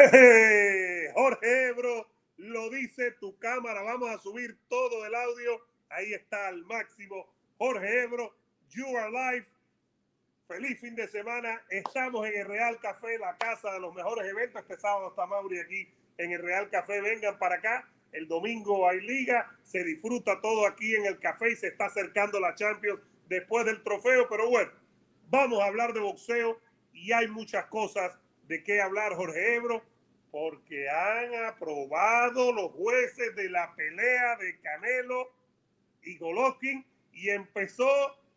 Jorge Ebro, lo dice tu cámara. Vamos a subir todo el audio. Ahí está al máximo. Jorge Ebro, you are live. Feliz fin de semana. Estamos en el Real Café, la casa de los mejores eventos. Este sábado está Mauri aquí en el Real Café. Vengan para acá. El domingo hay liga. Se disfruta todo aquí en el café y se está acercando la Champions después del trofeo. Pero bueno, vamos a hablar de boxeo y hay muchas cosas de qué hablar, Jorge Ebro, porque han aprobado los jueces de la pelea de Canelo y Golovkin y empezó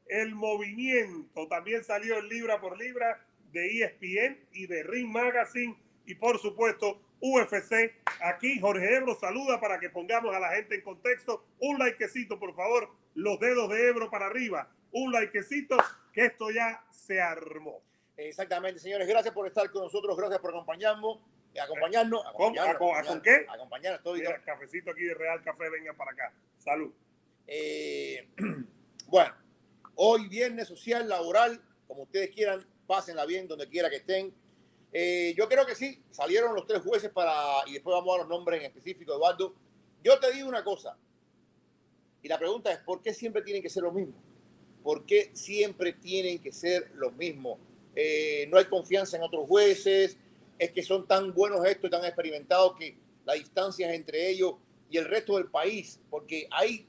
el movimiento. También salió el libra por libra de ESPN y de Ring Magazine y por supuesto UFC. Aquí Jorge Ebro saluda para que pongamos a la gente en contexto. Un likecito, por favor. Los dedos de Ebro para arriba. Un likecito, que esto ya se armó. Exactamente, señores. Gracias por estar con nosotros. Gracias por acompañarnos. Acompañarnos. ¿Con, con, qué? Acompañarnos. Todo Mira, cafecito aquí de Real Café. Venga para acá. Salud. Eh, bueno, hoy viernes social, laboral, como ustedes quieran, pásenla bien donde quiera que estén. Eh, yo creo que sí, salieron los tres jueces para, y después vamos a los nombres en específico, Eduardo. Yo te digo una cosa, y la pregunta es, ¿por qué siempre tienen que ser los mismos? ¿Por qué siempre tienen que ser los mismos? Eh, no hay confianza en otros jueces, es que son tan buenos estos, tan experimentados que la distancia es entre ellos y el resto del país, porque hay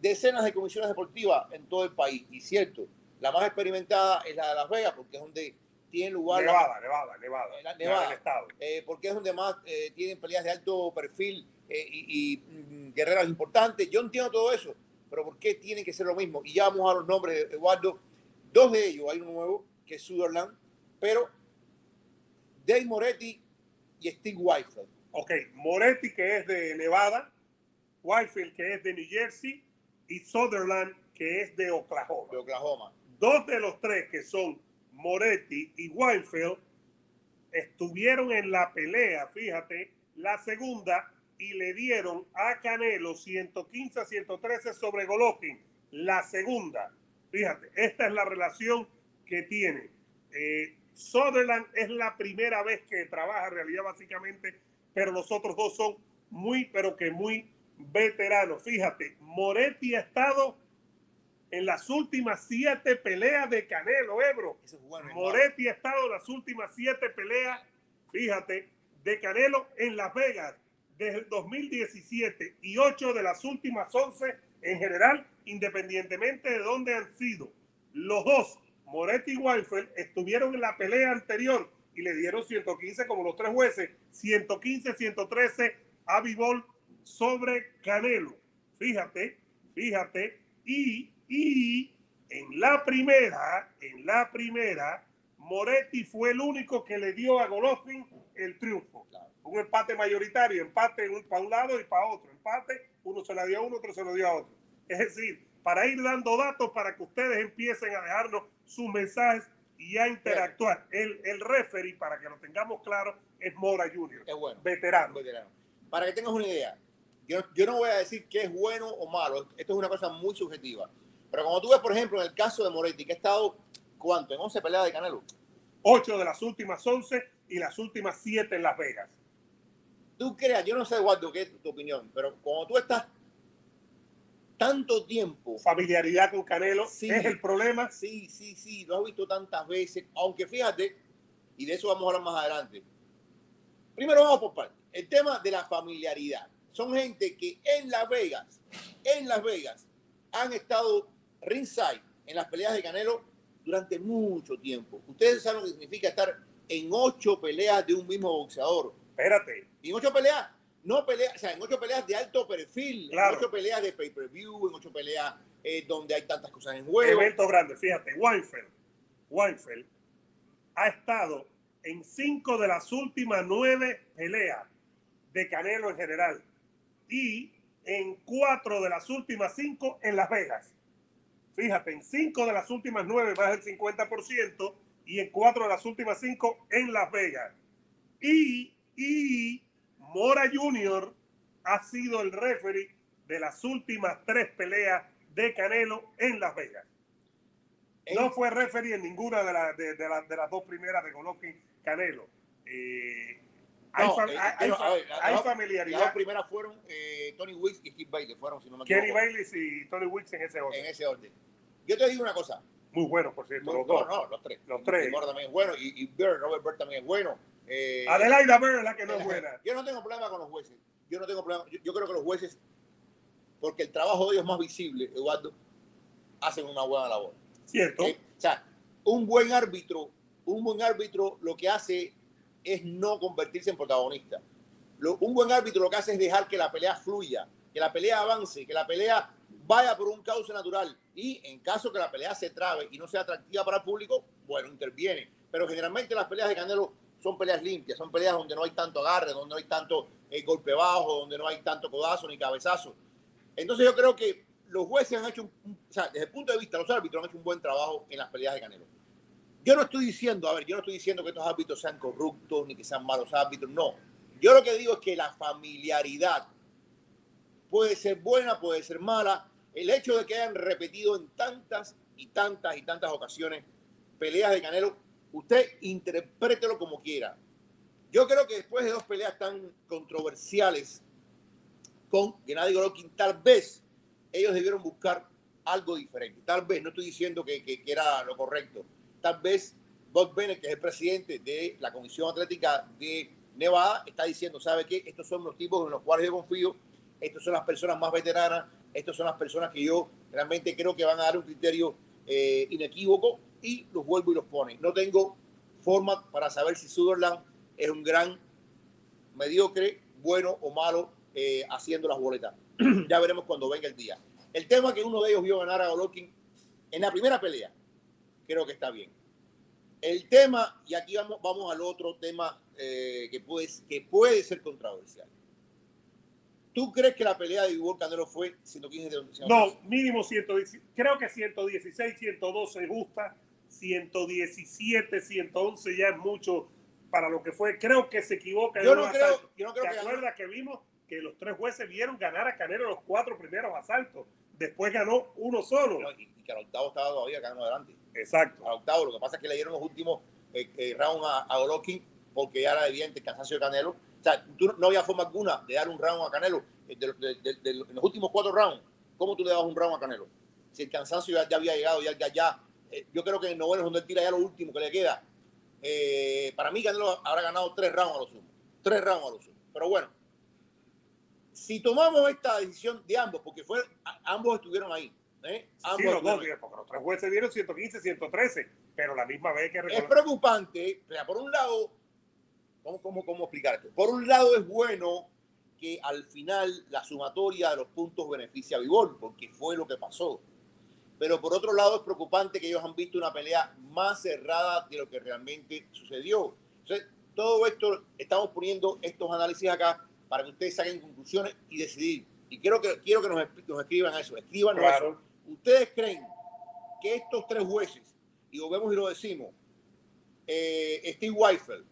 decenas de comisiones deportivas en todo el país, y cierto, la más experimentada es la de Las Vegas, porque es donde tiene lugar... Nevada, Nevada, Nevada. La, Nevada, estado. Eh, porque es donde más eh, tienen peleas de alto perfil eh, y, y mm, guerreras importantes. Yo entiendo todo eso, pero ¿por qué tienen que ser lo mismo? Y ya vamos a los nombres, Eduardo. Dos de ellos, hay uno nuevo, que es Sutherland, pero Dave Moretti y Steve Whitefield. Ok, Moretti que es de Nevada, Whitefield que es de New Jersey y Sutherland que es de Oklahoma. De Oklahoma. Dos de los tres que son Moretti y Whitefield estuvieron en la pelea, fíjate, la segunda y le dieron a Canelo 115 a 113 sobre Golovkin. La segunda, fíjate, esta es la relación que tiene. Eh, Sutherland es la primera vez que trabaja en realidad básicamente, pero los otros dos son muy, pero que muy veteranos. Fíjate, Moretti ha estado en las últimas siete peleas de Canelo, Ebro. Moretti ha estado en las últimas siete peleas, fíjate, de Canelo en Las Vegas desde el 2017 y ocho de las últimas once en general, independientemente de dónde han sido. Los dos Moretti y Wildfeld estuvieron en la pelea anterior y le dieron 115 como los tres jueces, 115, 113 a Bivol sobre Canelo. Fíjate, fíjate. Y, y en la primera, en la primera, Moretti fue el único que le dio a Golovkin el triunfo. Un empate mayoritario, empate para un lado y para otro. Empate, uno se la dio a uno, otro se lo dio a otro. Es decir, para ir dando datos para que ustedes empiecen a dejarnos sus mensajes y a interactuar. El, el referee, para que lo tengamos claro, es Mora Junior. Bueno. Veterano. veterano. Para que tengas una idea, yo, yo no voy a decir que es bueno o malo. Esto es una cosa muy subjetiva. Pero como tú ves, por ejemplo, en el caso de Moretti, que ha estado, ¿cuánto? En 11 peleas de Canelo. 8 de las últimas 11 y las últimas 7 en Las Vegas. Tú creas, yo no sé, Eduardo, qué es tu opinión, pero como tú estás tanto tiempo. Familiaridad con Canelo Sí. es el problema. Sí, sí, sí, lo has visto tantas veces, aunque fíjate, y de eso vamos a hablar más adelante. Primero vamos por partes. El tema de la familiaridad. Son gente que en Las Vegas, en Las Vegas, han estado ringside en las peleas de Canelo durante mucho tiempo. Ustedes saben lo que significa estar en ocho peleas de un mismo boxeador. Espérate, Y en ocho peleas, no peleas, o sea, en ocho peleas de alto perfil, Claro. en ocho peleas de pay-per-view, en ocho peleas eh, donde hay tantas cosas en juego. eventos grandes. Fíjate, Weinfeld, Weinfeld ha estado en cinco de las últimas nueve peleas de Canelo en general y en cuatro de las últimas cinco en Las Vegas. Fíjate, en cinco de las últimas nueve, más del 50%, y en cuatro de las últimas cinco en Las Vegas. Y, y Mora Jr. ha sido el referee de las últimas tres peleas de Canelo en Las Vegas. No fue referee en ninguna de, la- de- de la- de las dos primeras de Golovkin Canelo. Eh, hay eh, ver, familiaridad. Las dos primeras fueron eh, Tony Wicks y Steve Bailey, fueron, si no me Kenny Bailey y Tony Wicks en ese orden. en ese orden. Yo te digo una cosa. Muy buenos, por cierto, No, los dos. no, los tres. Los tres. Y Mora también es bueno. Y, y Bird, Robert Bird también es bueno. Eh, Adelaida es la que no es buena. Yo no tengo problema con los jueces. Yo no tengo problema. Yo, yo creo que los jueces, porque el trabajo de ellos es más visible, Eduardo, hacen una buena labor. Cierto. ¿ok? O sea, un buen árbitro, un buen árbitro lo que hace es no convertirse en protagonista. Lo- un buen árbitro lo que hace es dejar que la pelea fluya, que la pelea avance, que la pelea vaya por un cauce natural. Y en caso que la pelea se trabe y no sea atractiva para el público, bueno, interviene. Pero generalmente las peleas de Canelo son peleas limpias, son peleas donde no hay tanto agarre, donde no hay tanto eh, golpe bajo, donde no hay tanto codazo ni cabezazo. Entonces yo creo que los jueces han hecho, o sea, desde el punto de vista de los árbitros, han hecho un buen trabajo en las peleas de Canelo. Yo no estoy diciendo, a ver, yo no estoy diciendo que estos árbitros sean corruptos ni que sean malos árbitros, no. Yo lo que digo es que la familiaridad puede ser buena, puede ser mala. El hecho de que hayan repetido en tantas y tantas y tantas ocasiones peleas de Canelo, usted interprételo como quiera. Yo creo que después de dos peleas tan controversiales con Gennady Golovkin, tal vez ellos debieron buscar algo diferente. Tal vez, no estoy diciendo que, que- era lo correcto. Tal vez Bob Bennett, que es el presidente de la Comisión Atlética de Nevada, está diciendo, ¿sabe qué? Estos son los tipos en los cuales yo confío, estos son las personas más veteranas, estos son las personas que yo realmente creo que van a dar un criterio eh, inequívoco y los vuelvo y los pone. No tengo forma para saber si Sutherland es un gran mediocre, bueno o malo eh, haciendo las boletas. ya veremos cuando venga el día. El tema que uno de ellos vio ganar a Golovkin en la primera pelea, creo que está bien. El tema, y aquí vamos, vamos al otro tema eh, que, puede, que puede ser controversial. ¿Tú crees que la pelea de Vivol Canelo fue 115 de 115? No, mínimo 110, creo que 116, 112 es justa, 117, 111 ya es mucho para lo que fue. Creo que se equivoca. Yo no creo, yo no creo ¿Te que acuerdas que vimos que los tres jueces vieron ganar a Canelo los cuatro primeros asaltos? Después ganó uno solo. y, y que al octavo estaba todavía ganando adelante. Exacto. al octavo. Lo que pasa es que le dieron los últimos eh, eh, rounds a, a Golovkin porque ya era evidente el cansancio de Canelo. O sea, tú no, había forma alguna de dar un round a Canelo eh, de, de- de- de- en los últimos cuatro rounds. ¿Cómo tú le dabas un round a Canelo? Si el cansancio ya, ya había llegado, ya, ya, ya, yo creo que en noveno es donde él tira ya lo último que le queda. Eh, para mí Canelo habrá ganado tres rounds a lo sumo. Tres rounds a lo sumo. Pero bueno, si tomamos esta decisión de ambos, porque fue, ambos estuvieron ahí. ¿eh? Ambos Sí, los dos, ahí. porque los tres jueces dieron 115, 113, pero la misma vez que es preocupante. O sea, por un lado, ¿cómo, cómo, ¿cómo explicar esto? Por un lado es bueno que al final la sumatoria de los puntos beneficia a Vivol, porque fue lo que pasó. Pero por otro lado es preocupante que ellos han visto una pelea más cerrada de lo que realmente sucedió. Entonces, todo esto, estamos poniendo estos análisis acá para que ustedes saquen conclusiones y decidir. Y quiero que, quiero que nos, escriban eso, escriban eso. Claro. ¿Ustedes creen que estos tres jueces, y lo vemos y lo decimos, eh, Steve Weifeld,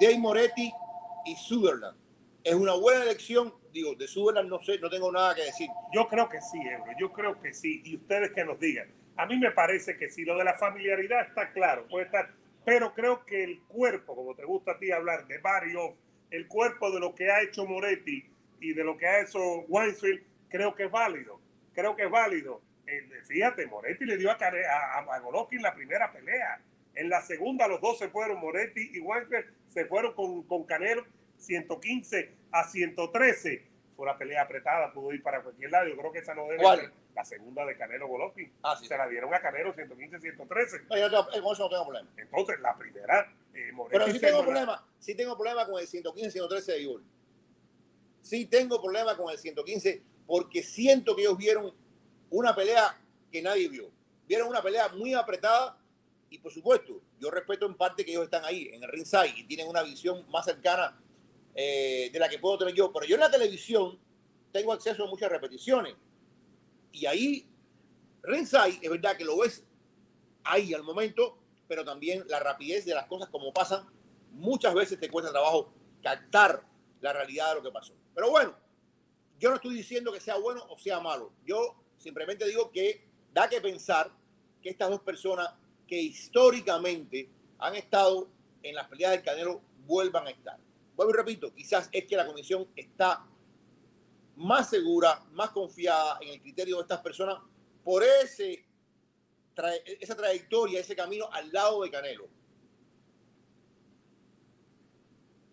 Dave Moretti y Sutherland, es una buena elección? Digo, de Sutherland no sé, no tengo nada que decir. Yo creo que sí, Ebro, yo creo que sí. Y ustedes que nos digan. A mí me parece que sí, lo de la familiaridad está claro, puede estar. Pero creo que el cuerpo, como te gusta a ti hablar de Barrio, el cuerpo de lo que ha hecho Moretti y de lo que ha hecho Weinfield, creo que es válido. Creo que es válido. Eh, fíjate, Moretti le dio a, a- a Golovkin la primera pelea. En la segunda los dos se fueron, Moretti y Weinfeld se fueron con, con Canelo 115 a 113. Fue una pelea apretada, pudo ir para cualquier lado. Yo creo que esa no debe ¿Cuál? ser la segunda de Canelo Golovkin. Ah, sí. Se la dieron a Canelo 115-113. No, yo no tengo- con eso no tengo problema. Entonces, la primera, eh, Pero sí tengo problema, sí tengo problema con el 115, 113 de Vivol. Sí tengo problema con el 115 porque siento que ellos vieron una pelea que nadie vio. Vieron una pelea muy apretada y por supuesto, yo respeto en parte que ellos están ahí en el ringside y tienen una visión más cercana eh, de la que puedo tener yo. Pero yo en la televisión tengo acceso a muchas repeticiones y ahí ringside es verdad que lo ves ahí al momento, pero también la rapidez de las cosas como pasan, muchas veces te cuesta trabajo captar la realidad de lo que pasó. Pero bueno, yo no estoy diciendo que sea bueno o sea malo. Yo simplemente digo que da que pensar que estas dos personas que históricamente han estado en las peleas del Canelo vuelvan a estar. Vuelvo y repito, quizás es que la comisión está más segura, más confiada en el criterio de estas personas por ese, esa trayectoria, ese camino al lado de Canelo.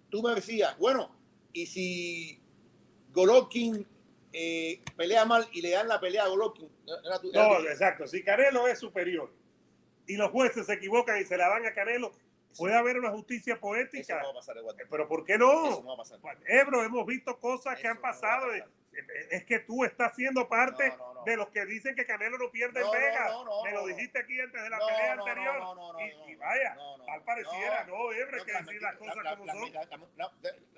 Tú me decías, bueno, y si Golovkin eh, pelea mal y le dan la pelea a Golovkin. no, exacto. Si Canelo es superior y los jueces se equivocan y se la dan a Canelo, puede haber una justicia poética. Eso no va a pasar, Pero ¿por qué no? Eso no va a pasar. Ebro, hemos visto cosas que han pasado. es que tú estás siendo parte de los que dicen que Canelo no pierde en Vega. Me lo dijiste aquí antes de la pelea anterior. Y, vaya, tal pareciera, no, Ebro, que decir las cosas como son.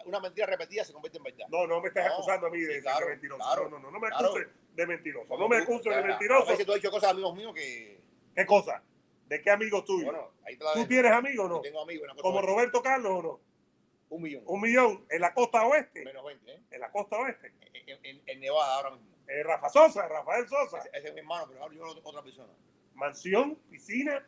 una mentira repetida se convierte en verdad. No, no me estás acusando a mí de, mentiroso. no, no, no, no me acuses de mentiroso. No me acuses de mentiroso. A veces tú has dicho cosas amigos míos que. ¿Qué cosa? ¿De qué amigos tuyos? Bueno, ahí te la ¿Tú tienes amigos o no? tengo amigos. ¿Como Roberto Carlos o no? Un millón. Un millón. ¿En la costa oeste? Menos 20, ¿eh? ¿En la costa oeste? En, Nevada ahora mismo. Eh, Rafa Sosa, Rafael Sosa. Ese, es mi hermano, pero ahora yo otra persona. Mansión, piscina,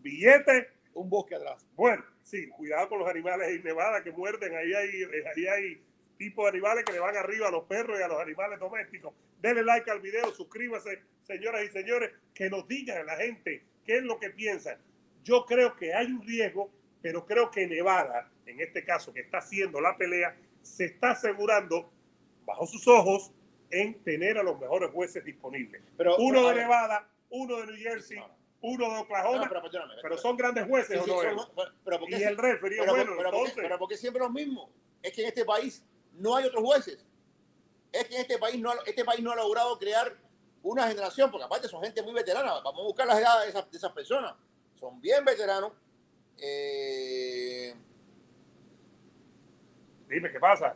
billete. Un bosque atrás. Bueno, sí, cuidado con los animales en Nevada que muerden. Ahí hay, ahí hay tipos de animales que le van arriba a los perros y a los animales domésticos. Denle like al video, suscríbase, señoras y señores, que nos digan a la gente qué es lo que piensan. Yo creo que hay un riesgo, pero creo que Nevada, en este caso que está haciendo la pelea, se está asegurando bajo sus ojos en tener a los mejores jueces disponibles. Pero, uno de Nevada, uno de New Jersey, uno de Oklahoma, pero, son grandes jueces o no. y el referee, bueno, entonces, pero porque siempre los mismos. Es que en este país no hay otros jueces. Es que este país no, este país no ha logrado crear una generación, porque aparte son gente muy veterana. Vamos a buscar las edades de esas, personas. Son bien veteranos. Eh, Dime, ¿qué pasa?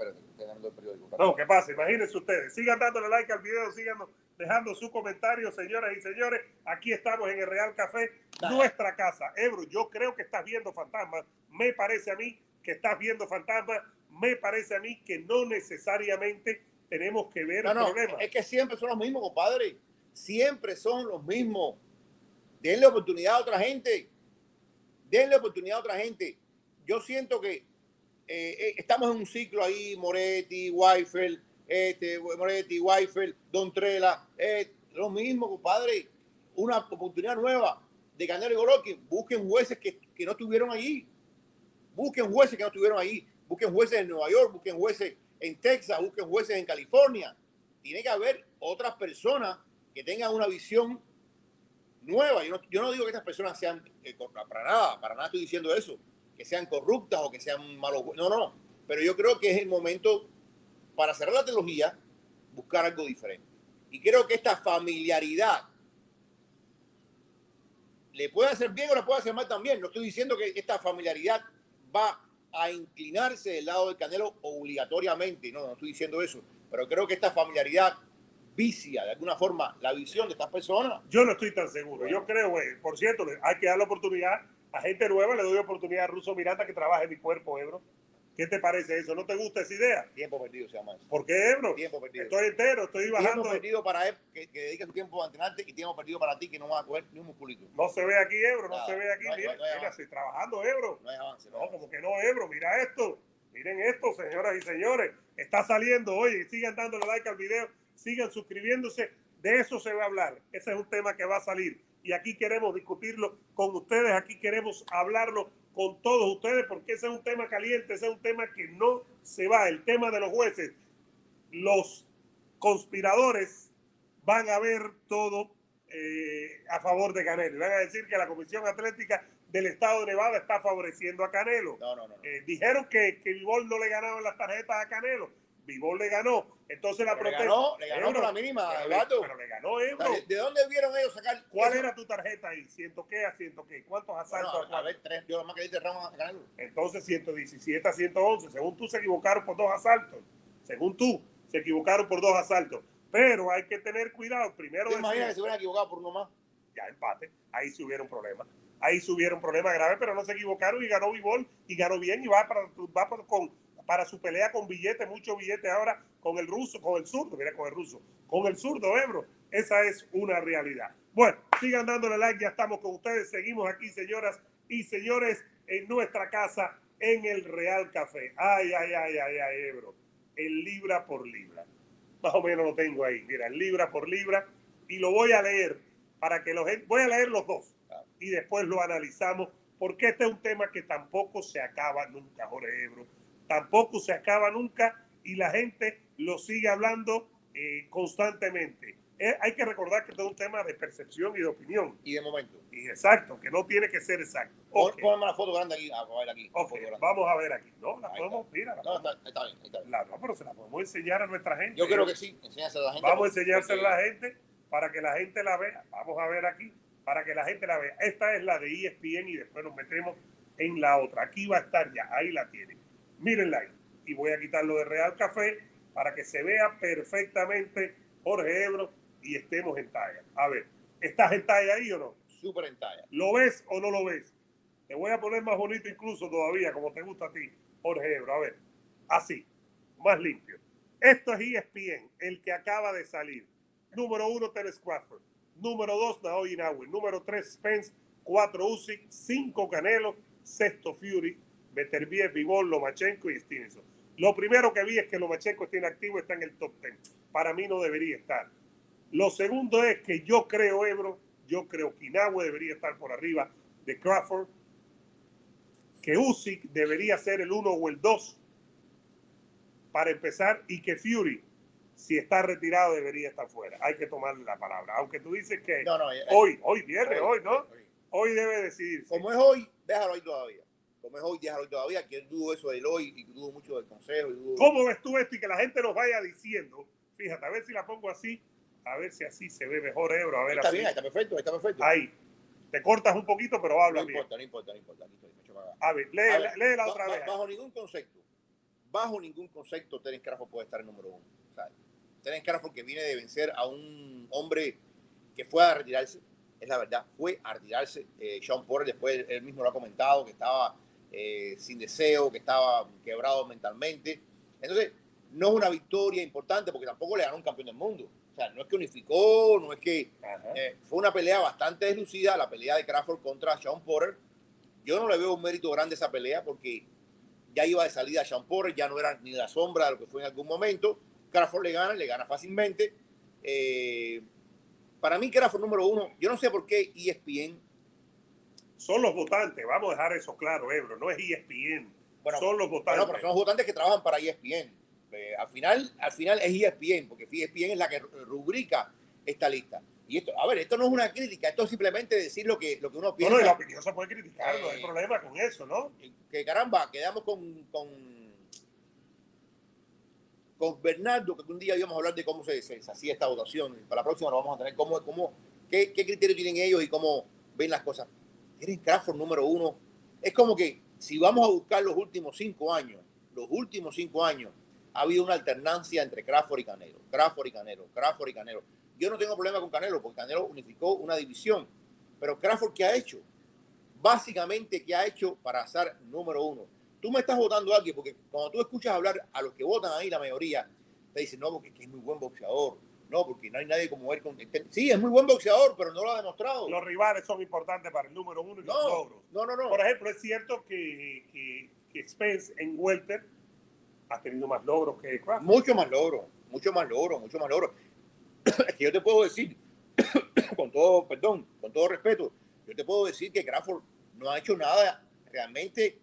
no, ¿qué pasa? Imagínense ustedes. Sigan dándole like al video, sigan dejando su comentario, señoras y señores. Aquí estamos en el Real Café, nuestra casa. Ebro, yo creo que estás viendo fantasmas. Me parece a mí que estás viendo fantasmas me parece a mí que no necesariamente tenemos que ver no, no, Es que siempre son los mismos, compadre. Siempre son los mismos. Denle oportunidad a otra gente. Denle oportunidad a otra gente. Yo siento que eh, eh, estamos en un ciclo ahí, Moretti, Weifel, este, Moretti, Weifel, Don Trela, eh, lo mismo, compadre. Una oportunidad nueva de ganar el Golovkin. Busquen jueces que, que no estuvieron allí. Busquen jueces que no estuvieron ahí busquen jueces en Nueva York, busquen jueces en Texas, busquen jueces en California. Tiene que haber otras personas que tengan una visión nueva. Yo no, digo que estas personas sean, eh, para nada, para nada estoy diciendo eso, que sean corruptas o que sean malos. No, no, pero yo creo que es el momento para cerrar la trilogía, buscar algo diferente. Y creo que esta familiaridad le puede hacer bien o le puede hacer mal también. No estoy diciendo que esta familiaridad va a inclinarse del lado del Canelo obligatoriamente. No, no estoy diciendo eso. Pero creo que esta familiaridad vicia de alguna forma la visión de estas personas. Yo no estoy tan seguro. Yo creo, por cierto, hay que dar la oportunidad a gente nueva. Le doy oportunidad a Russo Miranda que trabaje mi cuerpo, Ebro. ¿Qué te parece eso? ¿No te gusta esa idea? Tiempo perdido se llama eso. ¿Por qué, Ebro? Tiempo perdido. Estoy entero, estoy bajando. Tiempo perdido para él, que, que dedique su tiempo a entrenarte, y tiempo perdido para ti, que no vas a coger ni un musculito. No se ve aquí, Ebro, no se ve aquí. mira, mira estoy trabajando, Ebro. No hay avance. No, como que no, Ebro, mira esto. Miren esto, señoras y señores. Está saliendo, oye, sigan dándole like al video, sigan suscribiéndose. De eso se va a hablar. Ese es un tema que va a salir. Y aquí queremos discutirlo con ustedes, aquí queremos hablarlo con todos ustedes porque ese es un tema caliente, ese es un tema que no se va, el tema de los jueces. Los conspiradores van a ver todo eh, a favor de Canelo. Van a decir que la Comisión Atlética del Estado de Nevada está favoreciendo a Canelo. No, no, no. Eh, dijeron que, que Vivol no le ganaba las tarjetas a Canelo. Vivol le ganó. Entonces la protesta. Le ganó, por la mínima, pero, pero le ganó Ebro. ¿De dónde vieron ellos sacar? ¿Cuál era tu tarjeta ahí? ¿Ciento qué a ciento qué? ¿Cuántos asaltos? a ver, tres. Yo más que diste Ramos a Canelo. Entonces 117 a 111. Según tú, se equivocaron por dos asaltos. Según tú, se equivocaron por dos asaltos. Pero hay que tener cuidado. Primero. Imagínate que se hubieran equivocado por uno más. Ya empate. Ahí se hubiera un problema ahí se hubiera un problema grave, pero no se equivocaron y ganó Vivol y ganó bien y va para, va con, para su pelea con billete, mucho billete ahora con el ruso, con el zurdo, mira con el ruso, con el zurdo Ebro. Esa es una realidad. Bueno, sigan dándole like, ya estamos con ustedes, seguimos aquí, señoras y señores, en nuestra casa, en el Real Café. Ay, ay, ay, ay, ay, Ebro. El libra por libra. Más o menos lo tengo ahí. Mira, el libra por libra. Y lo voy a leer para que los... Voy a leer los dos. Y después lo analizamos. Porque este es un tema que tampoco se acaba nunca, Jorge Ebro. Tampoco se acaba nunca. Y la gente lo sigue hablando eh, constantemente. Eh, hay que recordar que es un tema de percepción y de opinión. Y de momento. Y exacto, que no tiene que ser exacto. Okay. Ponme la foto grande aquí. A ver aquí okay. Vamos a ver aquí. No, la ahí podemos, está. mira. La no, está, está, bien, está bien. La, no, pero se la podemos enseñar a nuestra gente. Yo creo que sí, enséñasela a la gente. Vamos a enseñársela a la gente para que la gente la vea. Vamos a ver aquí, para que la gente la vea. Esta es la de ESPN y después nos metemos en la otra. Aquí va a estar ya, ahí la tienen. Mírenla ahí. Y voy a quitar lo de Real Café para que se vea perfectamente Jorge Ebro y estemos en talla. A ver, ¿estás en talla ahí o no? Súper en talla. ¿Lo ves o no lo ves? Te voy a poner más bonito incluso todavía, como te gusta a ti, Jorge Ebro. A ver, así, más limpio. Esto es ESPN, el que acaba de salir. Número uno, Teres Crawford. Número dos, Naoya Inoue. Número tres, Spence. Cuatro, Usyk. Cinco, Canelo. Sexto, Fury. Beterbiev, Vivol, Lomachenko y Stevenson. Lo primero que vi es que Lomachenko está inactivo, está en el top ten. Para mí no debería estar. Lo segundo es que yo creo, Ebro, yo creo que Inoue debería estar por arriba de Crawford, que Usyk debería ser el uno o el dos para empezar y que Fury, si está retirado, debería estar fuera. Hay que tomarle la palabra. Aunque tú dices que no, no, eh, hoy, hoy viernes, hoy, hoy, ¿no? Hoy, hoy debe decidirse. Como es hoy, déjalo ahí todavía. Como es hoy, déjalo todavía, que dudo eso del hoy y dudo mucho del consejo. Y dudo... ¿Cómo ves tú esto y que la gente nos vaya diciendo? Fíjate, a ver si la pongo así, a ver si así se ve mejor, Ebro. A ver, está así. bien, está perfecto, está perfecto. Ahí. Te cortas un poquito, pero habla no bien. importa, no importa, no importa. A ver, lee, A ver, otra ba- vez. Bajo ningún concepto, bajo ningún concepto, Terence Crawford puede estar en número uno. Terence Crawford que viene de vencer a un hombre que fue a retirarse, es la verdad, fue a retirarse. Eh, Sean Porter después él mismo lo ha comentado, que estaba eh, sin deseo, que estaba quebrado mentalmente. Entonces, no es una victoria importante porque tampoco le ganó un campeón del mundo. O sea, no es que unificó, no es que eh, fue una pelea bastante deslucida, la pelea de Crawford contra Sean Porter. Yo no le veo un mérito grande a esa pelea porque ya iba de salida Sean Porter, ya no era ni la sombra de lo que fue en algún momento. Crawford le gana, le gana fácilmente. Eh, para mí, Crawford número uno, yo no sé por qué ESPN, Son los votantes, vamos a dejar eso claro, Ebro. No es ESPN. bueno, son los votantes. bueno, pero son los votantes que trabajan para ESPN. Eh, al, final, al final es ESPN, porque ESPN es la que rubrica esta lista. Y esto, a ver, esto no es una crítica, esto es simplemente decir lo que, lo que uno No, piensa. no, y la opinión se puede criticar, no hay Eh, problema con eso, ¿no? que caramba, quedamos con, con, con Bernardo, que un día íbamos a hablar de cómo se, se- se hacía esta votación. Para la próxima lo vamos a tener, cómo, cómo, qué, qué criterio tienen ellos y cómo ven las cosas. Tienen Crawford número uno. Es como que si vamos a buscar los últimos cinco años, los últimos cinco años, ha habido una alternancia entre Crawford y Canelo. Crawford y Canelo, Crawford y Canelo. Yo no tengo problema con Canelo, porque Canelo unificó una división. Pero Crawford, ¿qué ha hecho? Básicamente, ¿qué ha hecho para ser número uno? Tú me estás votando a alguien, porque cuando tú escuchas hablar a los que votan ahí, la mayoría, te dicen, no, porque es que es muy buen boxeador. No, porque no hay nadie como él. Con... Sí, es muy buen boxeador, pero no lo ha demostrado. Los rivales son importantes para el número uno y los No, logros. no, no, no. Por ejemplo, es cierto que, que, que Spence en Welter ha tenido más logros que Crawford. Mucho más logro, mucho más logro, mucho más logro. es que yo te puedo decir, con todo, perdón, con todo respeto, yo te puedo decir que Crawford no ha hecho nada realmente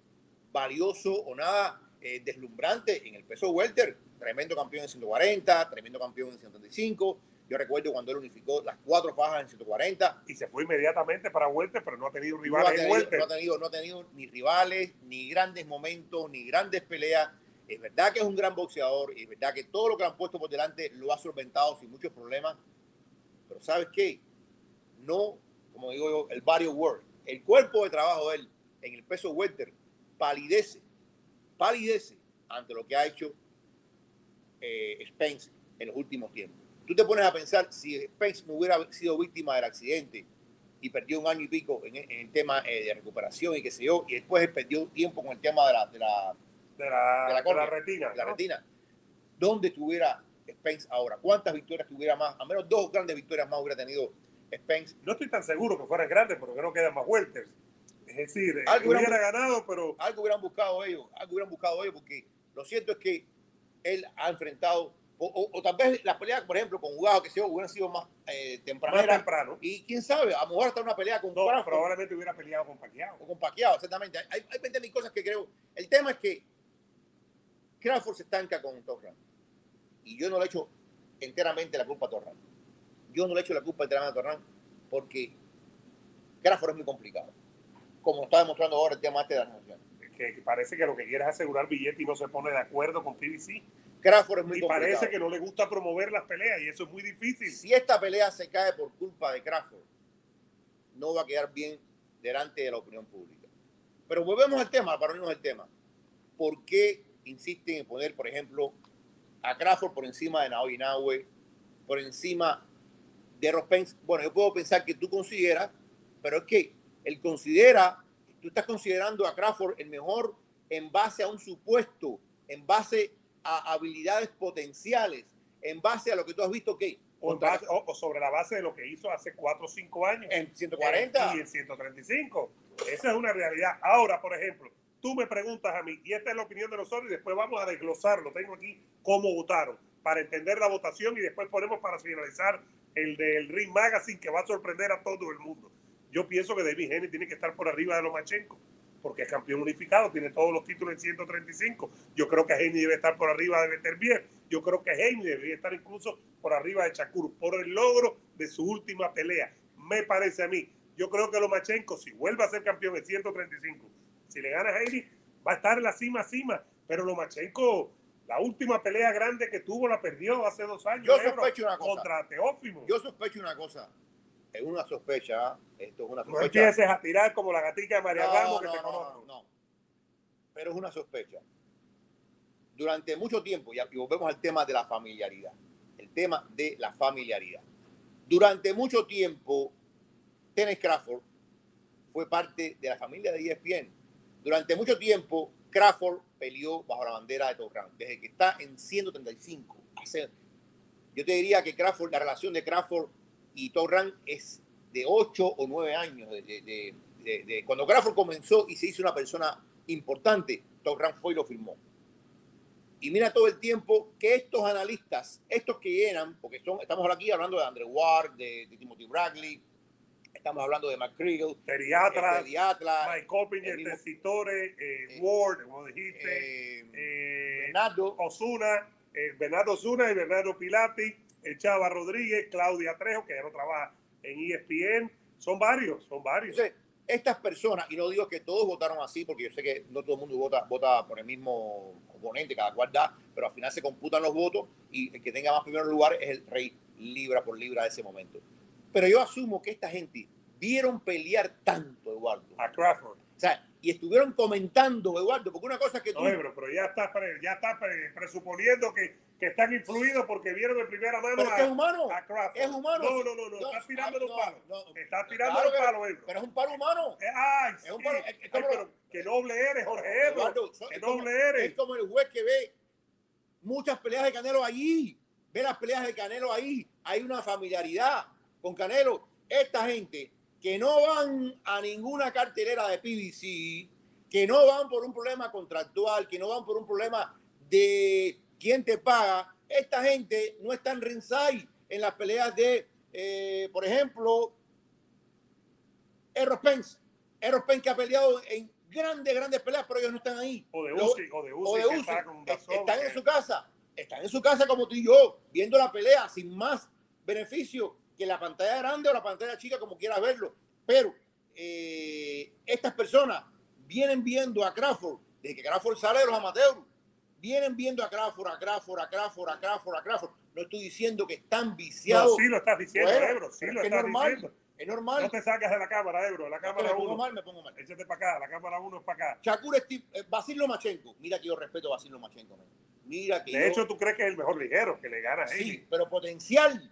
valioso o nada eh, deslumbrante en el peso welter. Tremendo campeón en 140, tremendo campeón en 135. Yo recuerdo cuando él unificó las cuatro fajas en 140. Y se fue inmediatamente para Welter, pero no ha tenido No ha, rivales en Welter. no, ha tenido, no ha tenido ni rivales, ni grandes momentos, ni grandes peleas. Es verdad que es un gran boxeador, y es verdad que todo lo que le han puesto por delante lo ha solventado sin muchos problemas. Pero ¿sabes qué? No, como digo yo, el body work, el cuerpo de trabajo de él en el peso welter palidece, palidece ante lo que ha hecho eh, Spence en los últimos tiempos. Tú te pones a pensar si Spence no hubiera sido víctima del accidente y perdió un año y pico en, en el tema eh, de recuperación y qué sé yo, y después perdió tiempo con el tema de la, de la, de la, de la de la córnea, retina. la ¿no? retina. ¿Dónde estuviera Spence ahora? ¿Cuántas victorias tuviera más? A menos dos grandes victorias más hubiera tenido Spence. No estoy tan seguro que fueran grandes, porque no quedan más Welters. Es decir, algo hubiera ganado, pero... Algo hubieran buscado ellos, algo hubieran buscado ellos, porque lo cierto es que él ha enfrentado, o, tal vez las peleas, por ejemplo, con Jugado, que se hubieran sido más eh, temprano. Y quién sabe, a lo mejor hasta una pelea con no, probablemente hubiera peleado con Paquiao. O con Paquiao, exactamente. Hay, hay 20 mil cosas que creo. El tema es que Crawford se estanca con Torran. Y yo no le echo enteramente la culpa a Torran. Yo no le echo la culpa enteramente a Torran porque Crawford es muy complicado. Como está demostrando ahora el tema este de la negociación. Que, parece que lo que quiere es asegurar billete y no se pone de acuerdo con PBC. Crawford es muy y complicado. parece que no le gusta promover las peleas y eso es muy difícil. Si esta pelea se cae por culpa de Crawford, no va a quedar bien delante de la opinión pública. Pero volvemos al tema, para unirnos al tema. ¿Por qué insisten en poner, por ejemplo, a Crawford por encima de Naoya Inoue, por encima de Ross Bueno, yo puedo pensar que tú consideras, pero es que él considera, tú estás considerando a Crawford el mejor en base a un supuesto, en base a habilidades potenciales, en base a lo que tú has visto que... O, sobre la base de lo que hizo hace 4 o 5 años. En 140. y en 135. Esa es una realidad. Ahora, por ejemplo, tú me preguntas a mí, y esta es la opinión de nosotros, y después vamos a desglosarlo. Tengo aquí cómo votaron, para entender la votación, y después ponemos para finalizar el del Ring Magazine, que va a sorprender a todo el mundo. Yo pienso que David Henry tiene que estar por arriba de Lomachenko, porque es campeón unificado, tiene todos los títulos en 135. Yo creo que Henry debe estar por arriba de bien Yo creo que Henry debería estar incluso por arriba de Shakur, por el logro de su última pelea. Me parece a mí. Yo creo que Lomachenko, si vuelve a ser campeón en 135, si le gana a Heidi, va a estar en la cima, cima. Pero Lomachenko, la última pelea grande que tuvo la perdió hace dos años. Yo sospecho una cosa. Contra Teófimo. Yo sospecho una cosa. Es una sospecha. Esto es una sospecha. No empieces a tirar como la gatica de María Ramos que te conozco. No, Pero es una sospecha. Durante mucho tiempo, y volvemos al tema de la familiaridad. El tema de la familiaridad. Durante mucho tiempo, Tennis Crawford fue parte de la familia de ESPN. Durante mucho tiempo, Crawford peleó bajo la bandera de Torran, desde que está en 135. yo te diría que Crawford, la relación de Crawford y Torran es de 8 o 9 años. De, cuando Crawford comenzó y se hizo una persona importante, Torran fue y lo firmó. Y mira todo el tiempo que estos analistas, estos que llenan, porque son, estamos aquí hablando de Andrew Ward, de Timothy Bradley, Estamos hablando de McCreagle, Terry Atlas, Mike Copinger, Tessitore, eh, Ward, como dijiste, eh, eh, Bernardo Osuna, Bernardo Osuna y Bernardo Pilati, el Chava Rodríguez, Claudia Trejo, que ya no trabaja en ESPN. Son varios, son varios. estas personas, y no digo que todos votaron así, porque yo sé que no todo el mundo vota, vota por el mismo oponente, cada cual da, pero al final se computan los votos y el que tenga más primeros lugares es el rey libra por libra de ese momento. Pero yo asumo que esta gente vieron pelear tanto, Eduardo. A Crawford. O sea, y estuvieron comentando, Eduardo, porque una cosa que tú... No, pero, ya estás ya está presuponiendo que, que, están influidos porque vieron de primera mano a, es humano. a Crawford. Es humano. No, no, no, no, estás tirando los palos. estás tirando los palos, Ebro. Pero es un palo humano. Eh, ay, es un palo. Es, pero, qué noble eres, Jorge Eduardo. qué noble eres. Es como el juez que ve muchas peleas de Canelo allí. Ve las peleas de Canelo ahí. Hay una familiaridad con Canelo. Esta gente que no van a ninguna cartelera de PBC, que no van por un problema contractual, que no van por un problema de quién te paga, esta gente no está en ringside en las peleas de, eh, por ejemplo, Errol Spence. Errol Spence que ha peleado en grandes, grandes peleas, pero ellos no están ahí. O de Uzi, o de Uzi, están en su casa, están en su casa como tú y yo, viendo la pelea sin más beneficio que la pantalla grande o la pantalla chica, como quieras verlo. Pero eh, estas personas vienen viendo a Crawford, desde que Crawford sale de los amateurs, vienen viendo a Crawford, a Crawford, a Crawford, a Crawford, a Crawford. No estoy diciendo que están viciados. No, sí lo estás diciendo, Ebro, sí lo estás normal, diciendo. Es normal. No te sacas de la cámara, Ebro. La cámara 1. Me pongo mal, me pongo mal. Échate para acá, la cámara 1 es para acá. Shakur Steve, eh, Basil Lomachenko. Mira que yo respeto a Basil Lomachenko. Mira que de hecho, tú crees que es el mejor ligero, que le gana a Sí, pero potencial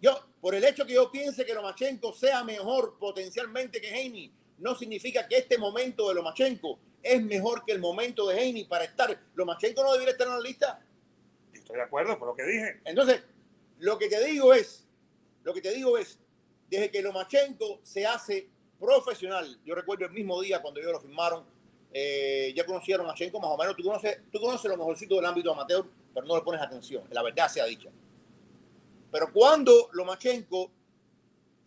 yo, por el hecho que yo piense que Lomachenko sea mejor potencialmente que Heini, no significa que este momento de Lomachenko es mejor que el momento de Heini para estar. Lomachenko no debería estar en la lista. Estoy de acuerdo con lo que dije. Entonces, lo que te digo es, lo que te digo es, desde que Lomachenko se hace profesional. Yo recuerdo el mismo día cuando ellos lo firmaron, eh, ya conocieron a Machenko más o menos. Tú conoces, tú conoces lo mejorcito del ámbito amateur, pero no le pones atención. La verdad sea dicha. Pero cuando Lomachenko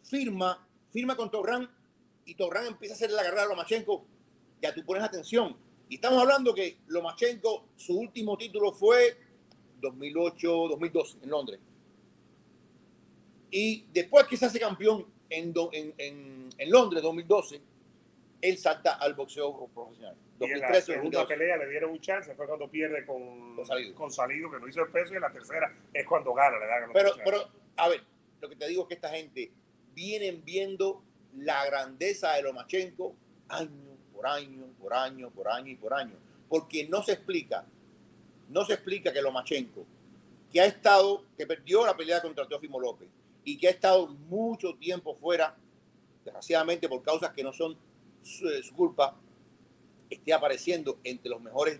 firma, firma con Torran y Torran empieza a hacer la carrera a Lomachenko, ya tú pones atención. Y estamos hablando que Lomachenko, su último título fue 2008-2012 en Londres. Y después que se hace campeón en, en, en, en Londres 2012, él salta al boxeo profesional. Y en la segunda pelea le dieron un chance, fue cuando pierde con, con, salido. con Salido, que no hizo el peso, y en la tercera es cuando gana, le dan pero, pero, a ver, lo que te digo es que esta gente vienen viendo la grandeza de Lomachenko año por año, por año, por año y por año. Porque no se explica, no se explica que Lomachenko, que ha estado, que perdió la pelea contra Teófimo López y que ha estado mucho tiempo fuera, desgraciadamente por causas que no son su, su culpa, esté apareciendo entre los mejores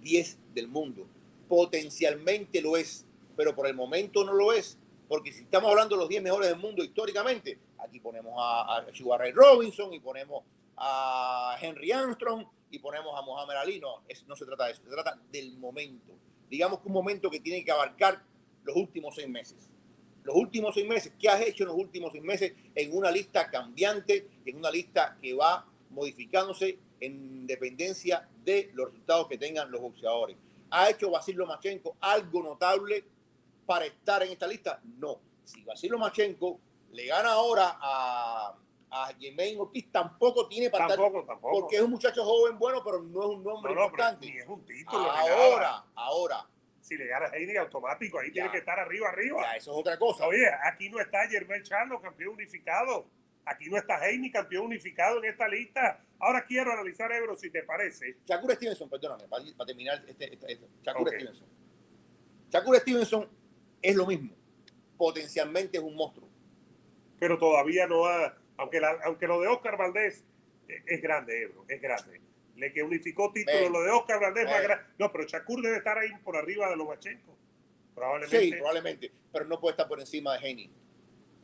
10 del mundo. Potencialmente lo es, pero por el momento no lo es. Porque si estamos hablando de los 10 mejores del mundo históricamente, aquí ponemos a, a Ray Robinson y ponemos a Henry Armstrong y ponemos a Muhammad Ali. No, es, no se trata de eso, se trata del momento. Digamos que un momento que tiene que abarcar los últimos seis meses. Los últimos seis meses, ¿qué has hecho en los últimos seis meses en una lista cambiante, en una lista que va modificándose en dependencia de los resultados que tengan los boxeadores. ¿Ha hecho Basil Lomachenko algo notable para estar en esta lista? No. Si Basil Lomachenko le gana ahora a, a Jermaine Ortiz, tampoco tiene para tampoco, estar, tampoco. porque es un muchacho joven bueno, pero no es un nombre no, no, importante. Ni es un título. Ahora, ahora. Si le gana a Heidi automático, ahí Ya. tiene que estar arriba, arriba. Ya, eso es otra cosa. Oye, aquí no está Germán Charlo, campeón unificado. Aquí no está Heini, campeón unificado en esta lista. Ahora quiero analizar, Ebro, si te parece. Shakur Stevenson, perdóname, para, terminar este, este, este. Shakur. Stevenson. Shakur Stevenson es lo mismo. Potencialmente es un monstruo. Pero todavía no ha. Aunque, la- aunque lo de Oscar Valdés eh, es grande, Ebro, es grande. Le que unificó título, lo de Oscar Valdés más Ven. grande. No, pero Shakur debe estar ahí por arriba de Lomachenko. Probablemente. Sí, probablemente, pero no puede estar por encima de Heini.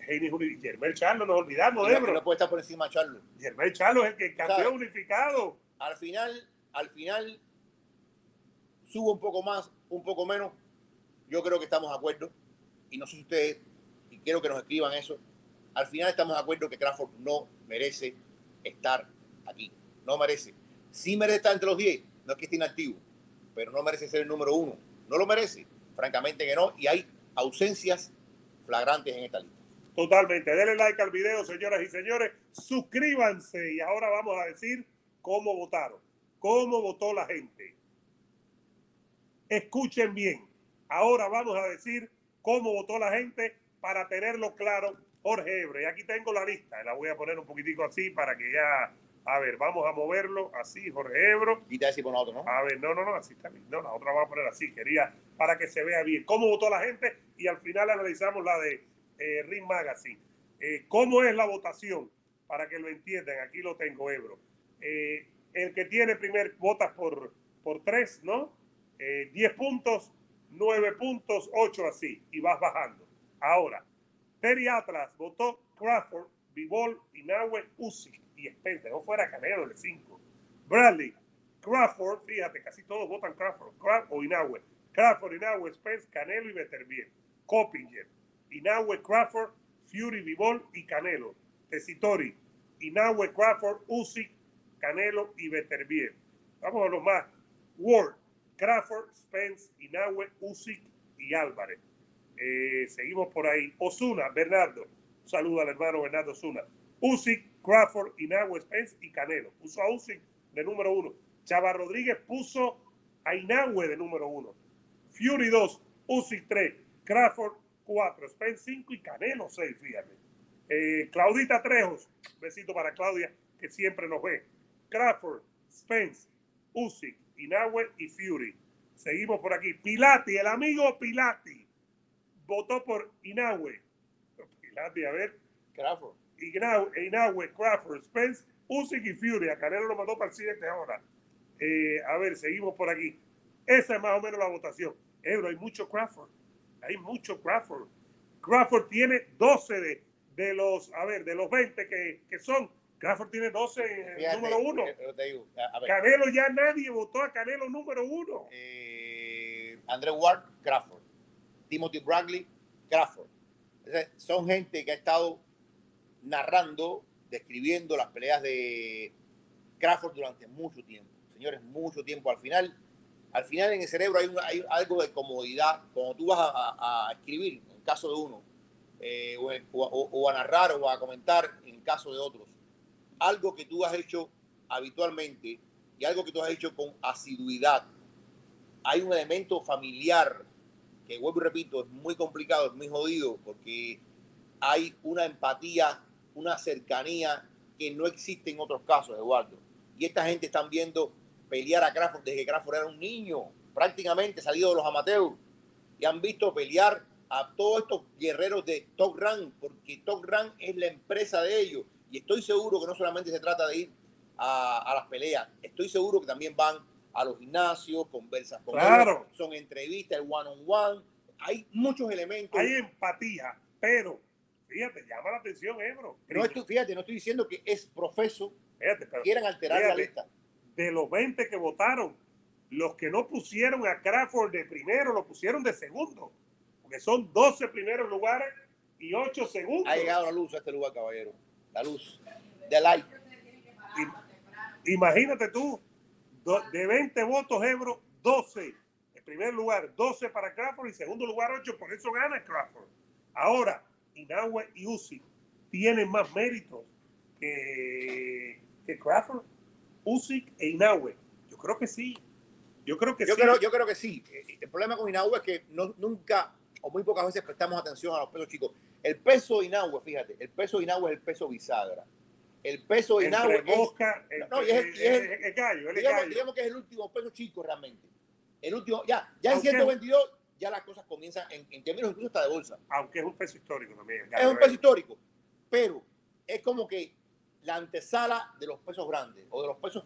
Heini es uni- Germán Charlo, nos olvidamos de Ebro. no puede estar por encima de Charlo. Germán Charlo es el que campeón ¿Sabe? unificado. Al final, al final, subo un poco más, un poco menos. Yo creo que estamos de acuerdo. Y no sé si ustedes, y quiero que nos escriban eso. Al final estamos de acuerdo que Crawford no merece estar aquí. No merece. Sí merece estar entre los 10. No es que esté inactivo, pero no merece ser el número uno. No lo merece. Francamente que no. Y hay ausencias flagrantes en esta lista. Totalmente. Denle like al video, señoras y señores. Suscríbanse y ahora vamos a decir cómo votaron, cómo votó la gente. Escuchen bien. Ahora vamos a decir cómo votó la gente para tenerlo claro. Jorge Ebre, y aquí tengo la lista. La voy a poner un poquitico así para que ya. A ver, vamos a moverlo así, Jorge Ebro. Y te decir por otro, ¿no? A ver, no, no, no, así está bien. No, la otra va a poner así. Quería para que se vea bien cómo votó la gente y al final analizamos la de eh, Ring Magazine. Eh, ¿Cómo es la votación? Para que lo entiendan, aquí lo tengo, Ebro. Eh, el que tiene primer votas por, por tres, ¿no? Eh, 10 puntos, 9 puntos, 8 así, y vas bajando. Ahora, Terry Atlas votó Crawford, Bivol, Inaue, Usyk y Spencer. No fuera Canelo el 5. Bradley, Crawford, fíjate, casi todos votan Crawford, Crawford o Inaue. Crawford, Inaue, Spence, Canelo y Beterbiev. Coppinger, Inaue, Crawford, Fury, Bivol y Canelo. Tessitori, Inaue, Crawford, Usyk, Canelo y Beterbiev. Vamos a los más. Ward, Crawford, Spence, Inaue, Usyk y Álvarez. Eh, seguimos por ahí. Osuna, Bernardo. Un saludo al hermano Bernardo Osuna. Usyk, Crawford, Inaue, Spence y Canelo. Puso a Usyk de número uno. Chava Rodríguez puso a Inaue de número uno. Fury 2, Usyk 3, Crawford 4, Spence 5 y Canelo 6, fíjate. Eh, Claudita Trejos, besito para Claudia, que siempre nos ve. Crawford, Spence, Usyk, Inaue y Fury. Seguimos por aquí. Pilati, el amigo Pilati, votó por Inaue. Pilati, a ver. Crawford. Inaue, Crawford, Spence, Usyk y Fury. A Canelo lo mandó para el 7 ahora. Eh, a ver, seguimos por aquí. Esa es más o menos la votación. Ebro, hay mucho Crawford. Hay mucho Crawford. Crawford tiene 12 de, de los, a ver, de los 20 que, que son, Crawford tiene 12 eh, Fíjate, número uno. eh, te digo, a- a ver, Canelo ya nadie votó a Canelo número uno. eh, Andrew Ward, Crawford. Timothy Bradley, Crawford. Son gente que ha estado narrando, describiendo las peleas de Crawford durante mucho tiempo. Señores, mucho tiempo. Al final, al final en el cerebro hay, hay algo de comodidad. Cuando tú vas a, escribir, en caso de uno, eh, o a narrar o a comentar en caso de otros, algo que tú has hecho habitualmente y algo que tú has hecho con asiduidad, hay un elemento familiar que, vuelvo y repito, es muy complicado, es muy jodido, porque hay una empatía, una cercanía que no existe en otros casos, Eduardo. Y esta gente están viendo pelear a Crawford desde que Crawford era un niño, prácticamente salido de los amateurs, y han visto pelear a todos estos guerreros de Top Rank, porque Top Rank es la empresa de ellos. Y estoy seguro que no solamente se trata de ir a, a las peleas, estoy seguro que también van a los gimnasios, conversas con Claro. ellos, son entrevistas, el one on one. Hay muchos elementos. Hay empatía, pero fíjate, llama la atención, Ebro. No estoy, fíjate, no estoy diciendo que es profeso, Fíjate, pero quieran alterar la lista. de los 20 que votaron, los que no pusieron a Crawford de primero, lo pusieron de segundo. Porque son 12 primeros lugares y 8 segundos. Ha llegado la luz a este lugar, caballero. La luz. De light. Imagínate tú, de 20 votos, Ebro, 12. En primer lugar, 12 para Crawford y segundo lugar, 8. Por eso gana Crawford. Ahora, Inoue y Usyk tienen más méritos que, que Crawford, Usyk e Inoue. Yo creo que sí. Yo creo que Yo sí. creo, yo creo que sí. Eh, El problema con Inaue es que no, nunca o muy pocas veces prestamos atención a los pesos chicos. El peso de Inaue, fíjate, el peso de Inaue es el peso bisagra. El peso de Inaue No, y es el- el- el- el gallo, digamos, gallo. digamos que es el último peso chico realmente. El último, ya, ya en Aunque- 122 ya las cosas comienzan en, en términos incluso hasta de bolsa. Aunque es un peso histórico también. Es un peso histórico, pero es como que la antesala de los pesos grandes o de los pesos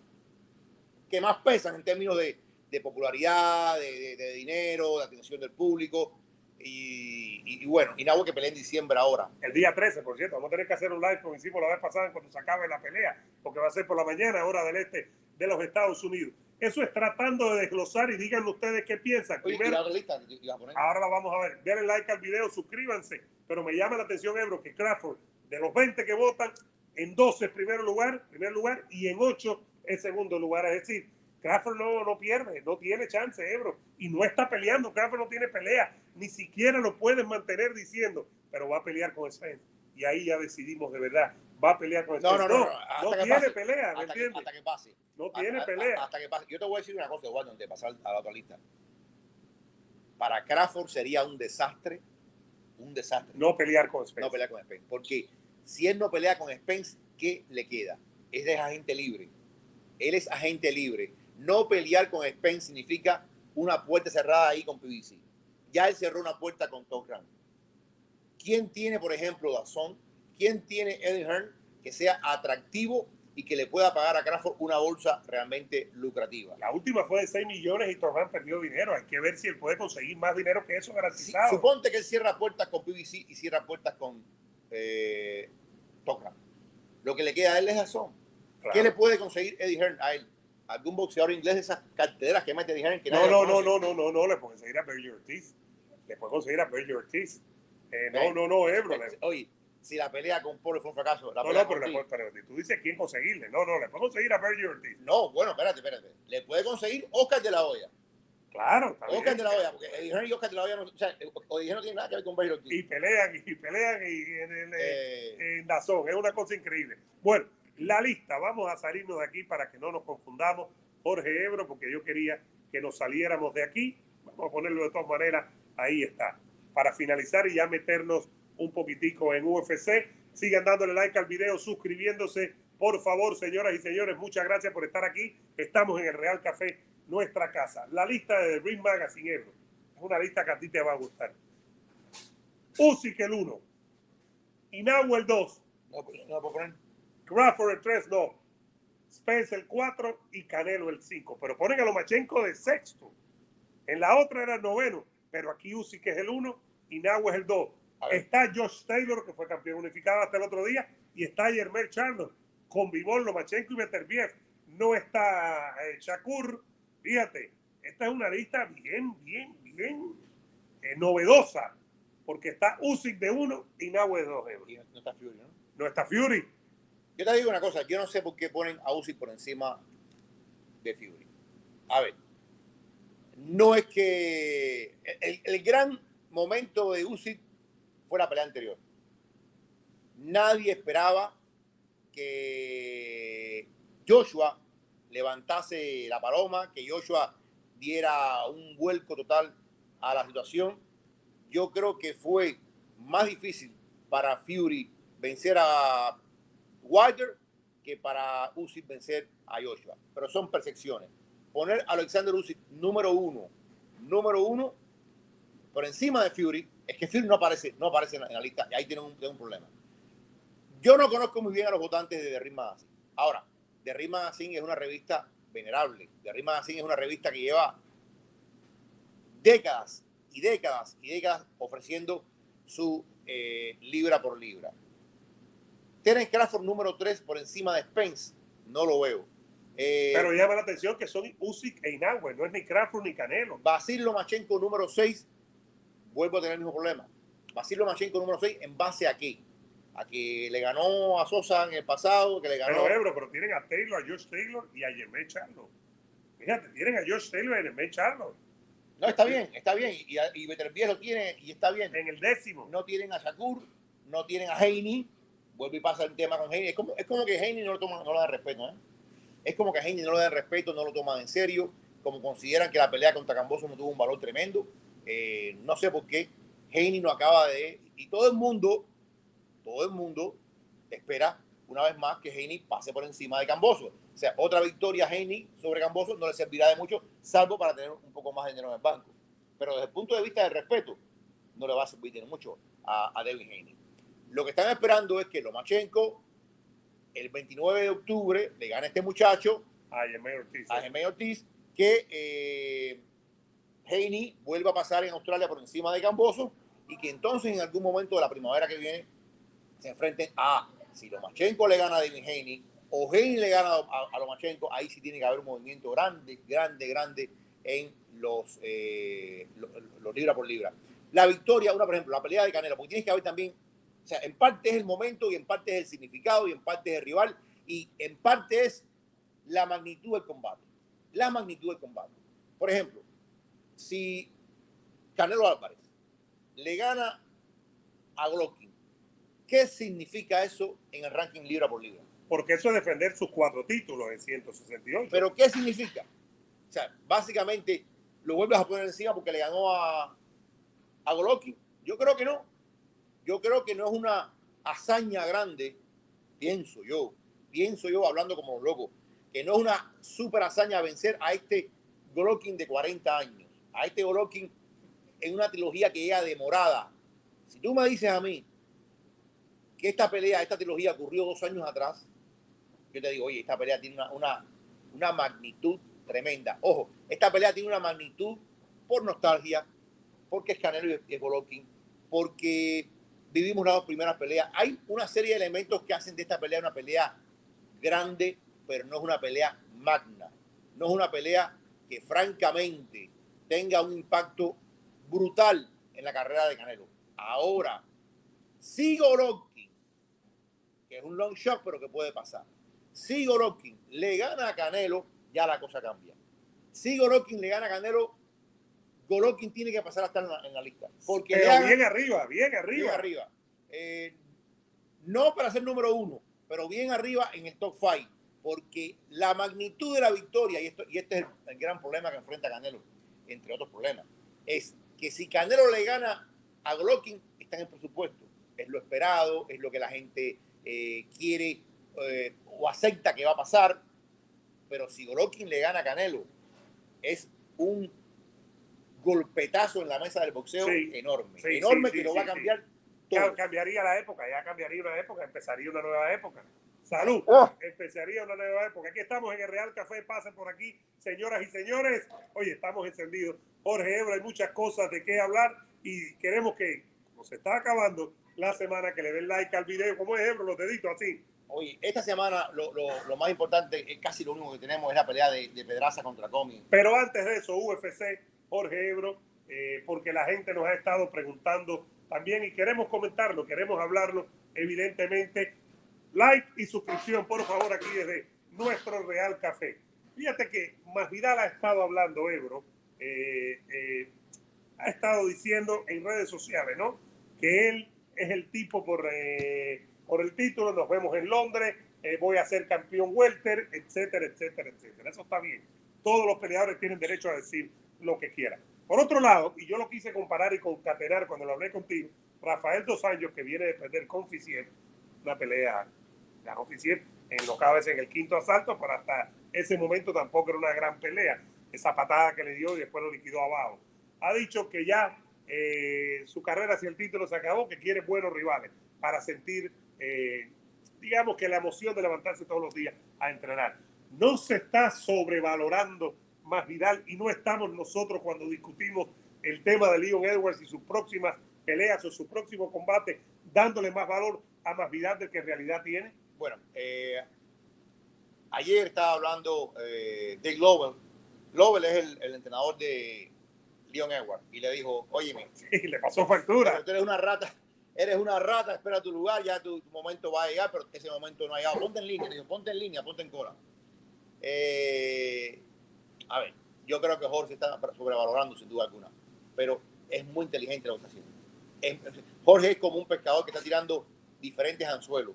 que más pesan en términos de, de popularidad, de, de- de dinero, de atención del público. Y, y- y bueno, Inaue que pelea en diciembre ahora. El día 13, por cierto, vamos a tener que hacer un live como hicimos la vez pasada cuando se acabe la pelea, porque va a ser por la mañana, hora del este de los Estados Unidos. Eso es tratando de desglosar y díganme ustedes qué piensan. Oye, Primero, la lista, la ahora la vamos a ver. Denle like al video, suscríbanse. Pero me llama la atención, Ebro, que Crawford, de los 20 que votan, en 12 es primer lugar, primer lugar y en 8 es segundo lugar. Es decir, Crawford no, no pierde, no tiene chance, Ebro. Y no está peleando, Crawford no tiene pelea. Ni siquiera lo pueden mantener diciendo, pero va a pelear con Spence. Y ahí ya decidimos de verdad, va a pelear con No, Spence. no, no, no, hasta que tiene pase. pelea, ¿me hasta, que, entiendes? hasta que pase. No tiene pelea. Hasta que pase. Yo te voy a decir una cosa, Eduardo, antes de pasar a la otra lista. Para Crawford sería un desastre, un desastre No pelear con Spence. no pelear con Spence. Porque si él no pelea con Spence, ¿qué le queda? Es agente libre. Él es agente libre. No pelear con Spence significa una puerta cerrada ahí con PBC. Ya él cerró una puerta con Top Rank. ¿Quién tiene, por ejemplo, Dazón? ¿Quién tiene Eddie Hearn que sea atractivo y que le pueda pagar a Crawford una bolsa realmente lucrativa? La última fue de 6 millones y Torran perdió dinero. Hay que ver si él puede conseguir más dinero que eso garantizado. suponte que él cierra puertas con PBC y cierra puertas con eh. Lo que le queda a él es Dazón. Claro. ¿Qué le puede conseguir Eddie Hearn a él? ¿Algún boxeador inglés de esas carteleras que mete Eddie Hearn? Que No, no, no, no, no, no, no, le puede conseguir a Berger Ortiz. Le puede conseguir a Berger Ortiz. Eh, no, Eh, no, no, Ebro. le- Oye, si la pelea con Polo fue un fracaso, la no, no, pero, le Ortiz- pero tú dices quién conseguirle. No, no, le puede conseguir a Berger Ortiz. No, bueno, espérate, espérate. Le puede conseguir Oscar de la Hoya. Claro, está Oscar de la Hoya, porque Eddie y Oscar de la Hoya no, o sea, Eddie no tiene nada que ver con Baylor Y pelean, y pelean y en, el, Eh, en Dazón. Es una cosa increíble. Bueno, la lista. Vamos a salirnos de aquí para que no nos confundamos. Jorge Ebro, porque yo quería que nos saliéramos de aquí. Vamos a ponerlo de todas maneras. Ahí está. Para finalizar y ya meternos un poquitico en UFC. Sigan dándole like al video, suscribiéndose. Por favor, señoras y señores, muchas gracias por estar aquí. Estamos en el Real Café, nuestra casa. La lista de The Ring Magazine Ebro. Es una lista que a ti te va a gustar. Usyk el 1. Inaue el 2. no, pues. Crawford el 3, no. Spence el 4 y Canelo el 5. Pero ponen a Lomachenko de sexto. En la otra era el noveno. Pero aquí Usyk es el 1 y Inaue es el 2. A ver. Está Josh Taylor, que fue campeón unificado hasta el otro día, y está Yermel Charlo con Vivón, Lomachenko y Beterbiev. No está eh, Shakur. Fíjate, esta es una lista bien, bien, bien eh, novedosa, porque está Usyk de uno y Nahue de dos. Y no, no está Fury, ¿no? No está Fury. Yo te digo una cosa, yo no sé por qué ponen a Usyk por encima de Fury. A ver, no es que el, el gran momento de Usyk fue la pelea anterior. Nadie esperaba que Joshua levantase la paloma, que Joshua diera un vuelco total a la situación. Yo creo que fue más difícil para Fury vencer a Wilder que para Usyk vencer a Joshua. Pero son percepciones. Poner a Alexander Usyk número uno, número uno, por encima de Fury, es que Fury no aparece, no aparece en la, lista y ahí tienen un, problema. Yo no conozco muy bien a los votantes de Ring Magazine. Ahora, Ring Magazine es una revista venerable. Ring Magazine es una revista que lleva décadas y décadas y décadas ofreciendo su eh, libra por libra. Terence Crawford número 3 por encima de Spence. No lo veo. Eh, Pero llama la atención que son Usyk e Inoue, no es ni Crawford ni Canelo. Basil Lomachenko número 6. Vuelvo a tener el mismo problema. Basil Lomachenko número 6 en base a qué? A que le ganó a Sosa en el pasado, que le ganó... Pero, Ebro, pero tienen a Taylor, a George Taylor y a Jermaine Charlo. Fíjate, tienen a George Taylor y a Jermaine Charlo No, está bien, está bien. Y, y Beterbiev lo tiene y está bien. en el décimo. No tienen a Shakur, no tienen a Heine. Vuelve y pasa el tema con Heine. Es como, es como que Heine no lo toman, no le dan respeto, ¿eh? Es como que a Heine no le dan respeto, no lo toman en serio, como consideran que la pelea contra Camboso no tuvo un valor tremendo. Eh, no sé por qué Heine no acaba de... Y todo el mundo, todo el mundo espera una vez más que Heine pase por encima de Camboso. O sea, otra victoria Heine sobre Camboso no le servirá de mucho, salvo para tener un poco más de dinero en el banco. Pero desde el punto de vista del respeto, no le va a servir de mucho a, a Devin Haney. Lo que están esperando es que Lomachenko el 29 de octubre le gane a este muchacho, A Jermaine Ortiz. a Jermaine Ortiz, que eh, Haney vuelva a pasar en Australia por encima de Camboso y que entonces en algún momento de la primavera que viene se enfrenten a si Lomachenko le gana a Devin Haney o Haney le gana a, a Lomachenko, ahí sí tiene que haber un movimiento grande, grande, grande en los, eh, los, los libra por libra. La victoria, una por ejemplo, la pelea de Canelo, porque tienes que haber también, o sea, en parte es el momento y en parte es el significado y en parte es el rival y en parte es la magnitud del combate. La magnitud del combate. Por ejemplo, si Canelo Álvarez le gana a Golovkin, ¿qué significa eso en el ranking libra por libra? Porque eso es defender sus cuatro títulos en 168. Pero ¿qué significa? O sea, básicamente lo vuelves a poner encima porque le ganó a, a Golovkin. Yo creo que no. Yo creo que no es una hazaña grande, pienso yo, pienso yo hablando como loco, que no es una super hazaña vencer a este Golovkin de 40 años, a este Golovkin en una trilogía que llega demorada. Si tú me dices a mí que esta pelea, esta trilogía ocurrió dos años atrás, yo te digo, oye, esta pelea tiene una, una, una magnitud tremenda. Ojo, esta pelea tiene una magnitud por nostalgia, porque es Canelo y es Golovkin, porque vivimos las dos primeras peleas. Hay una serie de elementos que hacen de esta pelea una pelea grande, pero no es una pelea magna. No es una pelea que francamente tenga un impacto brutal en la carrera de Canelo. Ahora, si Golovkin, que es un long shot, pero que puede pasar, si Golovkin le gana a Canelo, ya la cosa cambia. Si Golovkin le gana a Canelo, Golovkin tiene que pasar a estar en la, en la lista. Porque Pero le haga- bien arriba, bien bien arriba. arriba. Eh, no para ser número uno, pero bien arriba en el top five. Porque la magnitud de la victoria, y, esto, y este es el, el gran problema que enfrenta Canelo, entre otros problemas, es que si Canelo le gana a Golovkin, está en el presupuesto. Es lo esperado, es lo que la gente eh, quiere eh, o acepta que va a pasar. Pero si Golovkin le gana a Canelo, es un golpetazo en la mesa del boxeo Sí. enorme. Sí, enorme sí, que sí, lo va a cambiar Ya todo. cambiaría la época, ya cambiaría una época, empezaría una nueva época. Salud, Oh. empezaría una nueva época. Aquí estamos en el Real Café, pasen por aquí, señoras y señores. Oye, estamos encendidos. Jorge Ebro, hay muchas cosas de qué hablar y queremos que, como se está acabando la semana, que le den like al video. ¿Cómo es Ebro? Los deditos así. Oye, esta semana lo, lo, lo, más importante, es casi lo único que tenemos, es la pelea de, de Pedraza contra Comi. Pero antes de eso, UFC, Jorge Ebro, eh, porque la gente nos ha estado preguntando también y queremos comentarlo, queremos hablarlo, evidentemente. Like y suscripción, por favor, aquí desde nuestro Real Café. Fíjate que Masvidal ha estado hablando, Ebro, eh, eh, ha estado diciendo en redes sociales, ¿no? Que él es el tipo por, por el título, nos vemos en Londres, voy a ser campeón welter, etcétera, etcétera, etcétera. Eso está bien. Todos los peleadores tienen derecho a decir lo que quieran. Por otro lado, y yo lo quise comparar y concatenar cuando lo hablé contigo, Rafael Dos Años, que viene de perder con una pelea, ganó Ficier en lo cada en el quinto asalto, pero hasta ese momento tampoco era una gran pelea. Esa patada que le dio y después lo liquidó abajo. Ha dicho que ya eh, su carrera hacia el título se acabó, que quiere buenos rivales para sentir, eh, digamos que la emoción de levantarse todos los días a entrenar. No se está sobrevalorando más Vidal y no estamos nosotros cuando discutimos el tema de Leon Edwards y sus próximas peleas o su próximo combate, dándole más valor a más Vidal del que en realidad tiene. Bueno, eh, ayer estaba hablando eh, de Global. Global es el, el entrenador de Leon Edwards y le dijo, oye, sí, le pasó factura. Tú eres una rata, eres una rata, espera tu lugar, ya tu, tu, momento va a llegar, pero ese momento no ha llegado. Ponte en línea, le dijo, ponte en línea, ponte en cola. Eh, a ver, yo creo que Jorge está sobrevalorando sin duda alguna, pero es muy inteligente está haciendo. Es, Jorge es como un pescador que está tirando diferentes anzuelos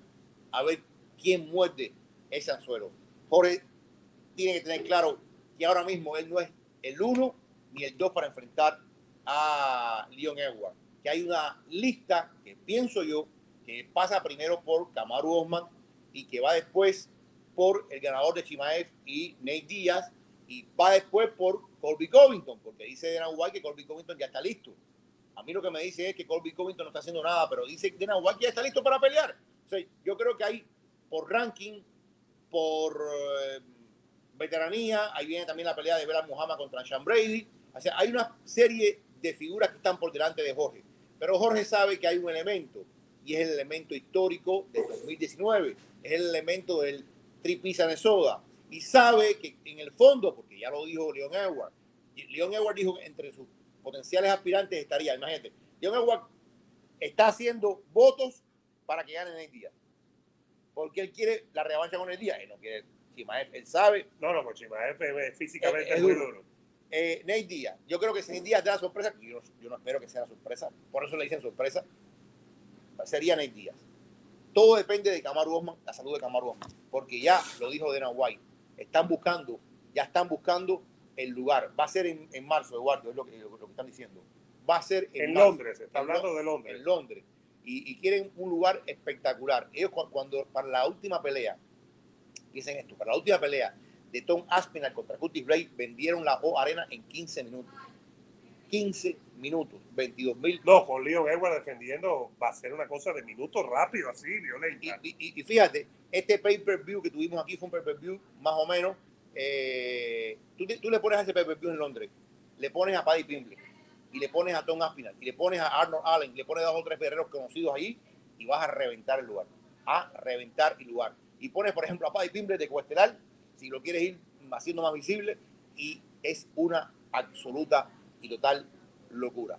a ver quién muerde ese anzuelo. Jorge tiene que tener claro que ahora mismo él no es el uno ni el dos para enfrentar a Leon Edwards. Que hay una lista que pienso yo que pasa primero por Kamaru Osman y que va después por el ganador de Chimaev y Nate Díaz y va después por Colby Covington, porque dice Dana White que Colby Covington ya está listo. A mí lo que me dice es que Colby Covington no está haciendo nada, pero dice que Dana White ya está listo para pelear. Yo creo que hay por ranking, por eh, veteranía, ahí viene también la pelea de Bela Muhammad contra Sean Brady. O sea, hay una serie de figuras que están por delante de Jorge. Pero Jorge sabe que hay un elemento, y es el elemento histórico del 2019, es el elemento del Tripisa de Soda. Y sabe que en el fondo, porque ya lo dijo Leon Edwards, Leon Edwards dijo que entre sus potenciales aspirantes estaría, imagínate, Leon Edwards está haciendo votos para que gane el día. Porque él quiere la revancha con el día. Él no quiere Chimaev, él sabe. No, no, pues Chimaev físicamente es, es muy duro. Eh, Nate Díaz, yo creo que si Nate Díaz da la sorpresa, yo, yo, no espero que sea la sorpresa, por eso le dicen sorpresa, sería Nate Díaz. Todo depende de Kamaru Osman, la salud de Kamaru Osman, porque ya lo dijo Dana White, están buscando, ya están buscando el lugar. Va a ser en, en marzo, Eduardo, es lo que, lo, lo que, están diciendo. Va a ser en, en Londres, se está en hablando de Londres. En Londres. Y, y, quieren un lugar espectacular. Ellos cuando para la última pelea, dicen esto, para la última pelea de Tom Aspinall contra Curtis Blade, vendieron la O Arena en 15 minutos. 15 minutos, 22 mil. No, con Leon Edwards defendiendo va a ser una cosa de minutos rápido, así, violenta. Y, y, y fíjate, este pay-per-view que tuvimos aquí fue un pay-per-view más o menos. Eh, tú, tú, le pones a ese pay-per-view en Londres, le pones a Paddy Pimble y le pones a Tom Aspinall y le pones a Arnold Allen, le pones a dos o tres guerreros conocidos ahí y vas a reventar el lugar. A reventar el lugar. Y pones, por ejemplo, a Paddy Pimble de Cuestelar, si lo quieres ir haciendo más visible, y es una absoluta y total locura.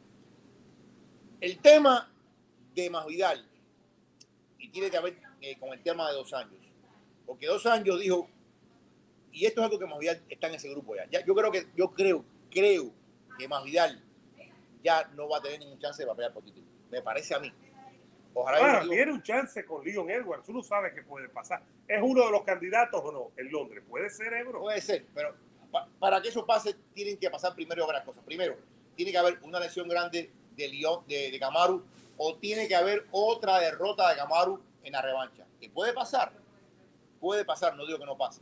El tema de Masvidal, y tiene que ver eh, con el tema de dos años, porque dos años dijo, y esto es algo que Masvidal está en ese grupo ya. ya yo creo que, yo creo, creo que Masvidal ya no va a tener ningún chance de pelear por título. Me parece a mí. Ojalá bueno, digo, tiene un chance con Leon Edwards. Uno sabe que puede pasar. ¿Es uno de los candidatos o no? En Londres. ¿Puede ser, Ebro? Puede ser, pero pa para que eso pase, tienen que pasar primero varias cosas. Primero, tiene que haber una lesión grande de, Leon, de, de Camaru o tiene que haber otra derrota de Camaru en la revancha. ¿Qué puede pasar? Puede pasar, no digo que no pase.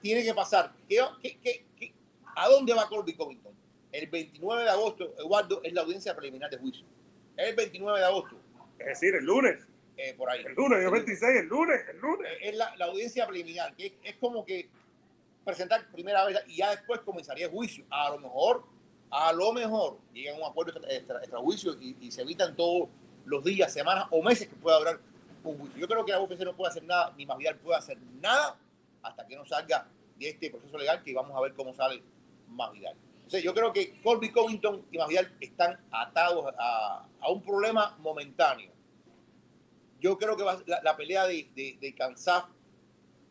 Tiene que pasar. ¿Qué, qué, qué, qué a dónde va Colby Covington? El 29 de agosto, Eduardo, es la audiencia preliminar de juicio. Es el 29 de agosto. Es decir, el lunes. Eh, por ahí. El lunes, el 26, el lunes, el lunes. Es la, la audiencia preliminar, que es, es, como que presentar primera vez y ya después comenzaría el juicio. A lo mejor, a lo mejor llegan a un acuerdo extra, extra, extra juicio y, se evitan todos los días, semanas o meses que pueda durar un juicio. Yo creo que la UFC no puede hacer nada, ni Masvidal puede hacer nada hasta que no salga de este proceso legal que vamos a ver cómo sale Masvidal. Yo creo que Colby Covington y Masvidal están atados a, a un problema momentáneo. Yo creo que la, la, pelea de, de, de Kansas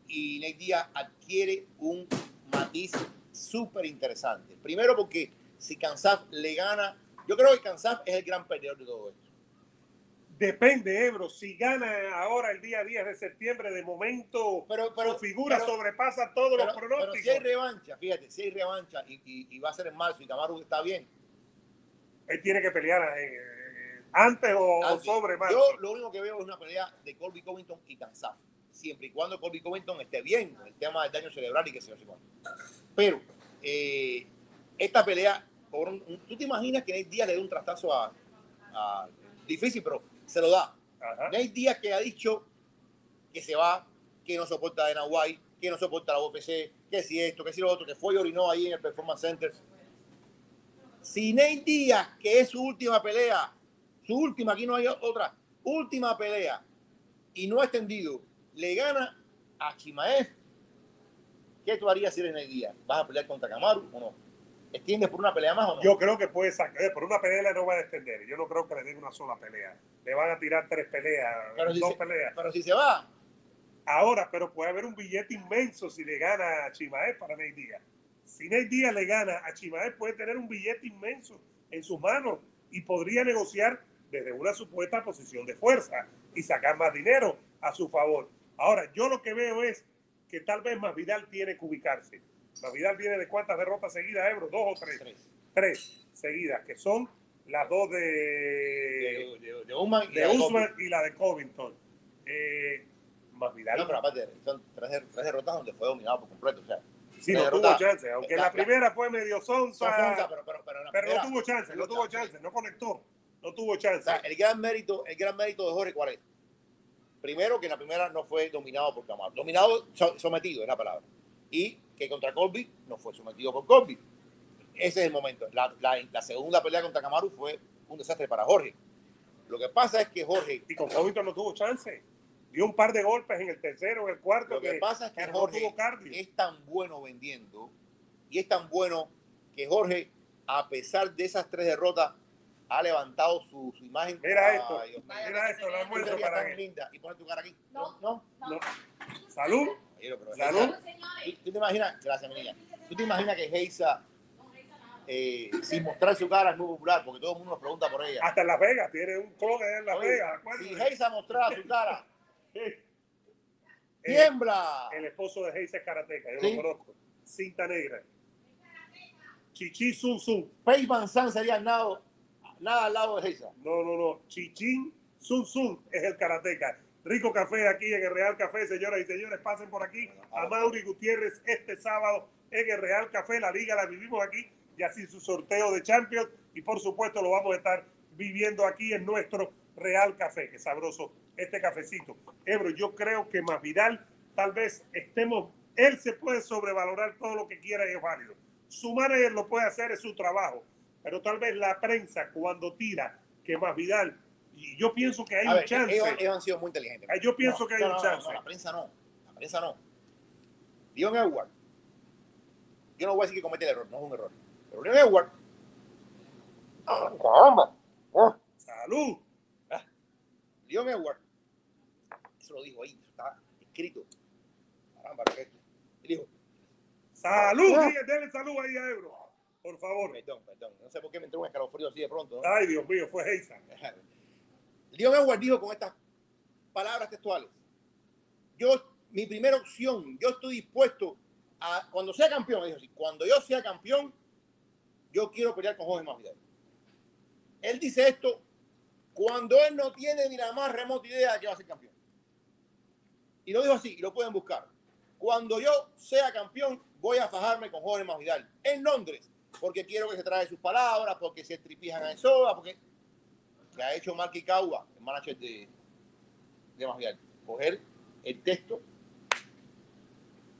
y Nate adquiere un matiz súper interesante. Primero porque si Kansas le gana, yo creo que Kansas es el gran perdedor de todo esto. Depende, Ebro. Si gana ahora el día 10 de septiembre, de momento pero, pero, su figura pero, sobrepasa todos pero, los pronósticos. Pero si hay revancha, fíjate, si hay revancha y, y, y va a ser en marzo y Camaro está bien. Él tiene que pelear eh, antes o, Antes. o sobre marzo. Yo lo único que veo es una pelea de Colby Covington y Kansas. Siempre y cuando Colby Covington esté bien, el tema del daño cerebral y que se yo, Pero eh, esta pelea, un, tú te imaginas que Nate Díaz le dé un trastazo a, a difícil, pero se lo da. Ajá. Nate Díaz que ha dicho que se va, que no soporta a Dana White, que no soporta la UFC, que si esto, que si lo otro, que fue y orinó ahí en el Performance Center. Si Nate Díaz, que es su última pelea, su última, aquí no hay otra, última pelea, y no ha extendido, le gana a Chimaev, ¿qué tú harías si eres Nate Díaz? ¿Vas a pelear contra Kamaru o no? ¿Extiendes por una pelea más o no? Yo creo que puede sacar, eh, por una pelea le no va a extender. Yo no creo que le den una sola pelea. Le van a tirar tres peleas, pero si dos se, peleas. Pero si se va. Ahora, pero puede haber un billete inmenso si le gana a Chimaev para Nate Díaz. Si Nate Díaz le gana a Chimaev, puede tener un billete inmenso en sus manos y podría negociar desde una supuesta posición de fuerza y sacar más dinero a su favor. Ahora, yo lo que veo es que tal vez Masvidal tiene que ubicarse. Masvidal viene de cuántas derrotas seguidas, Ebro, dos o tres. Tres. Tres seguidas, que son las dos de, De, de, de Usman y la de Usman y la de Covington. Eh, Masvidal No, pero aparte, son tres, tres derrotas donde fue dominado por completo. O sea, sí, no tuvo chance, aunque La- primera fue medio son sonsa, sonsa, pero, pero, pero, pero no tuvo chance, no tuvo chance, no conectó, no tuvo O chance. sea, el gran mérito, el gran mérito de Jorge, ¿cuál es? Primero, que en la primera no fue dominado por Camaro. Dominado, so- sometido, es la palabra. Y que contra Colby no fue sometido por Colby. Ese es el momento. La, la- la segunda pelea contra Camaro fue un desastre para Jorge. Lo que pasa es que Jorge, Y con Covington no tuvo chance. Dio un par de golpes en el tercero, en el cuarto, lo que pasa es que Jorge tuvo es tan bueno vendiendo y es tan bueno que Jorge, a pesar de esas tres derrotas, ha levantado su, su imagen. Mira esto, Dios mira esto, Tú almuerzo serías para él. linda y pone tu cara aquí. No. no. No. Salud. Pero Salud. ¿Tú, tú te imaginas, gracias, mi niña, tú te imaginas que Heisa, eh, sin mostrar su cara, es muy popular, porque todo el mundo nos pregunta por ella. Hasta en Las Vegas, tiene un clon allá en Las Oye, Vegas. si. Heisa mostrara su cara, tiembla. El esposo de Heisa es karateca, yo Sí. lo conozco. Cinta negra. Chichi Sun Sun. Van Zandt sería nada, nada al lado de Heisa. No, no, no. Chichín Sun Sun es el karateca. Rico café aquí en el Real Café, señoras y señores. Pasen por aquí a Mauri Gutiérrez este sábado en el Real Café. La liga la vivimos aquí y así su sorteo de Champions. Y por supuesto lo vamos a estar viviendo aquí en nuestro Real Café. Qué sabroso este cafecito. Ebro, yo creo que más Vidal, tal vez estemos, él se puede sobrevalorar todo lo que quiera y es válido. Su manager lo puede hacer, es su trabajo. Pero tal vez la prensa cuando tira que más Vidal, y yo pienso que hay A un ver, chance. ellos, ellos han sido muy inteligentes. Ay, yo pienso que hay un no, chance. No, la prensa no. La prensa no. Leon Edward. Yo no voy a decir que comete el error, no es un error. Pero Leon Edward. Ah, caramba. Ah, Salud. Leon Edward. Eso lo dijo ahí, está escrito. Caramba, ¿qué es esto? Él dijo, Salud. Ah. Denle salud ahí a Ebro. Por favor. perdón, perdón. No sé por qué me entró un escalofrío así de pronto. ¿no? Ay, Dios mío, fue Heisa. Leon Edward dijo con estas palabras textuales: Yo, mi primera opción, yo estoy dispuesto a, cuando sea campeón, dijo así, cuando yo sea campeón, yo quiero pelear con Jorge Masvidal. Él dice esto cuando él no tiene ni la más remota idea de que va a ser campeón. Y lo dijo así, y lo pueden buscar. Cuando yo sea campeón, voy a fajarme con Jorge Masvidal en Londres, porque quiero que se trae sus palabras, porque se tripijan a Soda, porque que ha hecho Marky Kawa, el manager de, de. Coger el texto,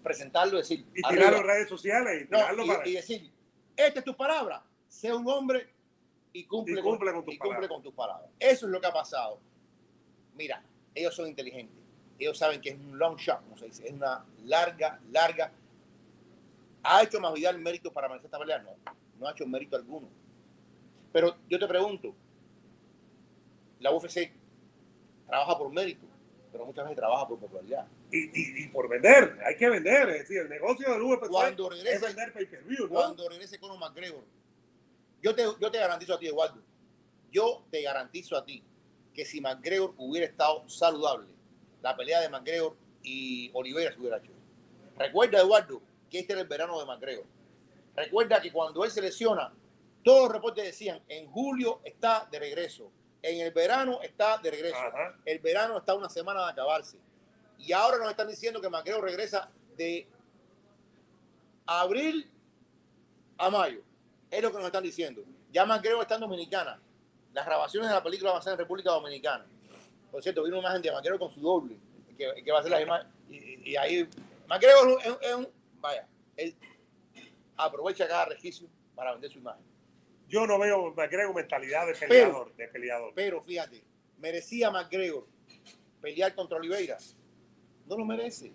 presentarlo, decir, Y arriba. tirarlo en redes sociales y No, tirarlo y, para y decir, esta es tu palabra, sé un hombre y cumple, Y cumple con tus y cumple con tus palabras. Eso es lo que ha pasado. Mira, ellos son inteligentes. Ellos saben que es un long shot, como se dice, es una larga, larga. ¿Ha hecho más Vidal mérito para manejar esta pelea? No, no ha hecho mérito alguno. Pero yo te pregunto, la UFC trabaja por mérito, pero muchas veces trabaja por popularidad. Y, y, y por vender, hay que vender. Es decir, el negocio del UFC Cuando regrese- es vender pay-per-view, ¿no? Cuando regrese Conor McGregor, yo te, yo te garantizo a ti, Eduardo, yo te garantizo a ti que si McGregor hubiera estado saludable, la pelea de McGregor y Oliveira se hubiera hecho. Recuerda, Eduardo, que este era el verano de McGregor. Recuerda que cuando él se lesiona, todos los reportes decían, en julio está de regreso, en el verano está de regreso, Ajá. el verano está una semana de acabarse. Y ahora nos están diciendo que McGregor regresa de abril a mayo. Es lo que nos están diciendo. Ya McGregor está en Dominicana. Las grabaciones de la película van a ser en República Dominicana. Por cierto, vi una imagen de McGregor con su doble, que, que va a ser la imagen. Y, y ahí, McGregor es, un- es un, vaya, él aprovecha cada registro para vender su imagen. Yo no veo McGregor mentalidad de peleador, de peleador. Pero fíjate, merecía McGregor pelear contra Oliveira. No lo merece.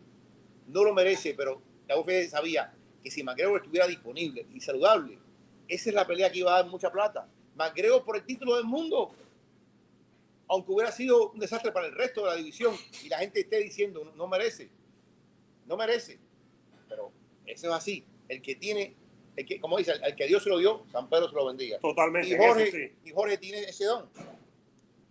No lo merece, pero la UFC sabía que si McGregor estuviera disponible y saludable, esa es la pelea que iba a dar mucha plata. McGregor por el título del mundo. Aunque hubiera sido un desastre para el resto de la división y la gente esté diciendo no merece. No merece. Pero eso es así. El que tiene, el que, como dice, el que Dios se lo dio, San Pedro se lo bendiga. Totalmente. Y eso Jorge, sí. y Jorge tiene ese don.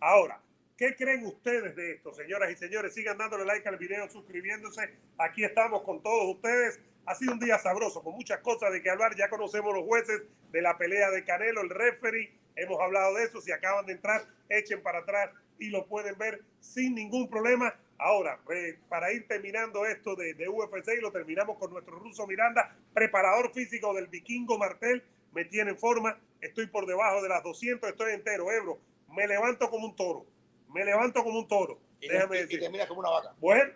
Ahora, ¿qué creen ustedes de esto, señoras y señores? Sigan dándole like al video, suscribiéndose. Aquí estamos con todos ustedes. Ha sido un día sabroso, con muchas cosas de que hablar. Ya conocemos los jueces de la pelea de Canelo, el referee. Hemos hablado de eso. Si acaban de entrar, echen para atrás y lo pueden ver sin ningún problema. Ahora, eh, para ir terminando esto de, de UFC y lo terminamos con nuestro ruso Miranda, preparador físico del vikingo Martel, me tiene en forma, estoy por debajo de las 200, estoy entero, Ebro, me levanto como un toro, me levanto como un toro, Y, déjame y- y decir. te miras como una vaca. Bueno,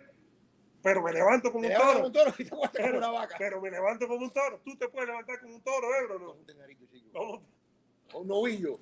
pero me levanto como un toro, como un toro y te acuestas como pero, una vaca. pero me levanto como un toro, tú te puedes levantar como un toro, Ebro, ¿no? Un. ¿Cómo? Un novillo.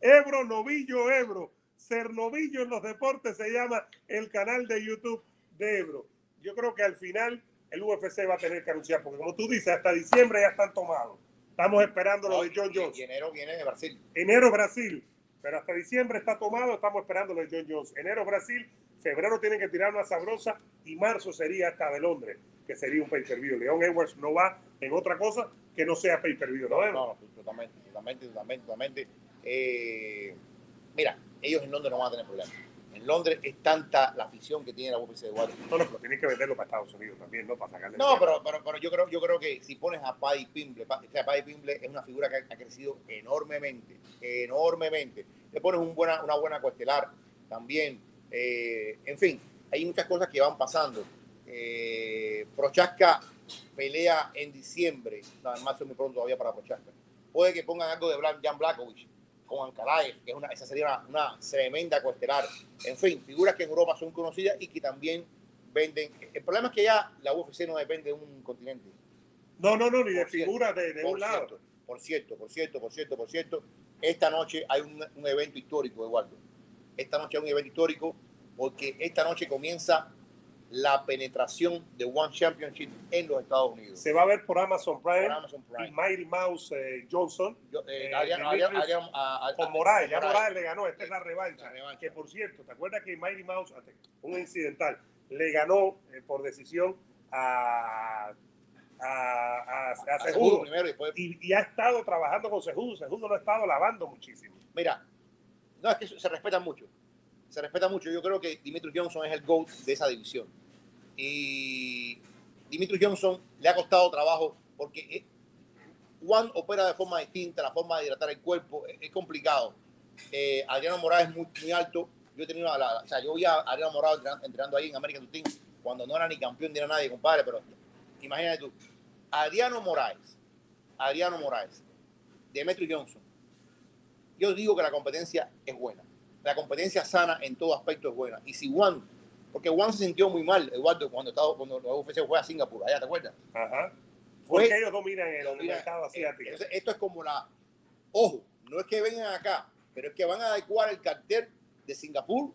Ebro, novillo, Ebro. Ser novillo en los deportes se llama el canal de YouTube de Ebro. Yo creo que al final el UFC va a tener que anunciar, porque como tú dices, hasta diciembre ya están tomados. Estamos esperando lo de John Jones. Y enero viene de Brasil. Enero Brasil, pero hasta diciembre está tomado, estamos esperando lo de John Jones. Enero Brasil, febrero tienen que tirar una sabrosa y marzo sería hasta de Londres, que sería un pay-per-view. León Edwards no va en otra cosa que no sea pay-per-view, ¿no? No, no, totalmente, totalmente, totalmente, totalmente. Eh, mira, ellos en Londres no van a tener problemas. En Londres es tanta la afición que tiene la UFC de Washington. No, no, pero tienen que venderlo para Estados Unidos también, ¿no? Para sacarle No, pero, pero, pero yo, creo, yo creo que si pones a Paddy Pimble, o sea, Paddy Pimble es una figura que ha, crecido enormemente, enormemente. Le pones un buena, una buena cuestelar también. eh, en fin, hay muchas cosas que van pasando. Eh, Prochaska pelea en diciembre, nada más es muy pronto todavía para Prochaska. Puede que pongan algo de Jan Blakovic con Ankaraev, que es una, esa sería una, una tremenda cuestelar. En fin, figuras que en Europa son conocidas y que también venden. El problema es que ya la UFC no depende de un continente. No, no, no, ni de figuras de, de un lado. cierto, por cierto, por cierto, por cierto, por cierto, esta noche hay un, un evento histórico, Eduardo. Esta noche hay un evento histórico porque esta noche comienza la penetración de One Championship en los Estados Unidos. Se va a ver por Amazon Prime Por Amazon y. Mighty Mouse eh, Johnson Yo, eh, eh, Adriano- Dimitrios Adriano- Adriano- a- a- con a- Moraes. Ya. Moraes le ganó, esta es la revancha. La revancha. Que por cierto, ¿te acuerdas que Mighty Mouse, un incidental, le ganó eh, por decisión a, a, a, primero y después Y, y ha estado trabajando con Cejudo. Cejudo lo ha estado lavando muchísimo. Mira, no es que se respeta mucho. Se respeta mucho. Yo creo que Dimitri Johnson es el GOAT de esa división. Y Dimitri Johnson le ha costado trabajo porque eh, Juan opera de forma distinta, la forma de hidratar el cuerpo es, complicado. Eh, Adriano Morales es muy, muy alto. Yo he tenido la- la- o sea, yo vi a Adriano Morales entrenando, entrenando ahí en American Team cuando no era ni campeón ni era nadie, compadre, pero imagínate tú. Adriano Morales, Adriano Morales, Demetri Johnson, yo digo que la competencia es buena. La competencia sana en todo aspecto es buena. Y si Juan, porque Juan se sintió muy mal, Eduardo, cuando, estaba, cuando la UFC fue a Singapur, allá, ¿te acuerdas? Ajá. Fue- Porque ellos dominan el, el mercado asiático. entonces, esto es como la. Ojo, no es que vengan acá, pero es que van a adecuar el cartel de Singapur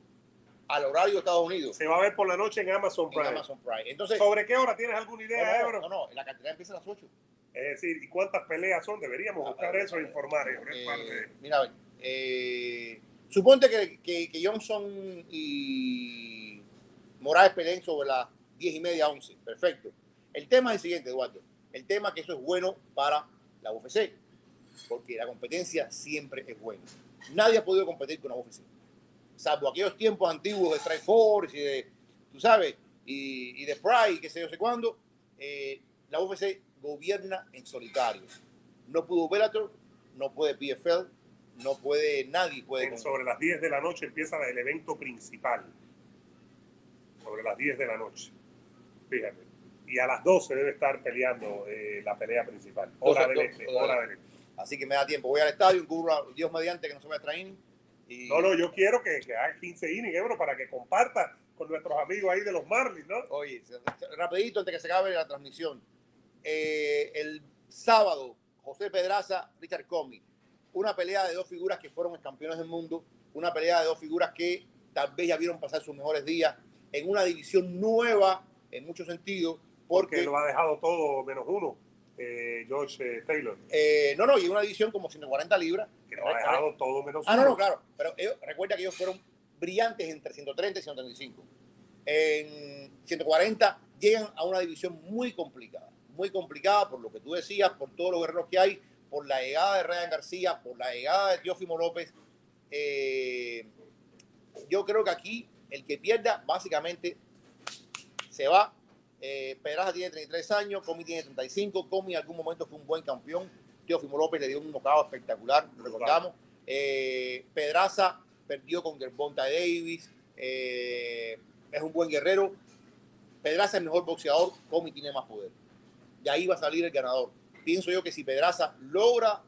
al horario de Estados Unidos. Se va a ver por la noche en Amazon Prime. En Amazon Prime. Entonces, ¿Sobre qué hora tienes alguna idea, no, Ebro? no, no, la cantidad empieza a las 8. Es decir, ¿y cuántas peleas son? Deberíamos A buscar eso e informar. Eh, parte mira, a ver, eh, suponte que, que, que Johnson y Morales peleen sobre las 10 y media, 11. Perfecto. El tema es el siguiente, Eduardo. El tema que eso es bueno para la UFC, porque la competencia siempre es buena. Nadie ha podido competir con la UFC, salvo aquellos tiempos antiguos de Strike Force y de, tú sabes, y, de Pride, qué sé yo sé cuándo. eh, la UFC gobierna en solitario. No pudo Bellator, no puede PFL, no puede nadie puede sobre las 10 de la noche empieza el evento principal. Sobre las 10 de la noche. Fíjate. Y a las 12 debe estar peleando eh, la pelea principal. Hora Doce, del doce, este. hora Hora del del este. Así que me da tiempo. Voy al estadio, cubro Dios mediante que no se a traer. Y, No, no, yo quiero que, que haga 15 innings, Ebro, para que comparta con nuestros amigos ahí de los Marlins, ¿no? Oye, rapidito antes que se acabe la transmisión. Eh, el sábado, José Pedraza, Richard Comey. Una pelea de dos figuras que fueron campeones del mundo. Una pelea de dos figuras que tal vez ya vieron pasar sus mejores días en una división nueva en muchos sentidos. Porque Porque, lo ha dejado todo menos uno, eh, George eh, Taylor. eh, no, no, y una división como 140 libras. Que lo ha dejado todo menos Ah, uno. no, no, claro. Pero ellos- recuerda que ellos fueron brillantes entre 130 y 135. En 140 llegan a una división muy complicada. Muy complicada por lo que tú decías, por todos los guerreros que hay, por la llegada de Ryan García, por la llegada de Teófimo López. Eh, yo creo que aquí el que pierda básicamente se va. Eh, Pedraza tiene 33 años, Comi tiene 35. Comi en algún momento fue un buen campeón. Teófimo López le dio un knockout espectacular, lo recordamos. Eh, Pedraza perdió con Gervonta Davis. eh, es un buen guerrero. Pedraza es mejor boxeador, Comi tiene más poder. De ahí va a salir el ganador. Pienso yo que si Pedraza logra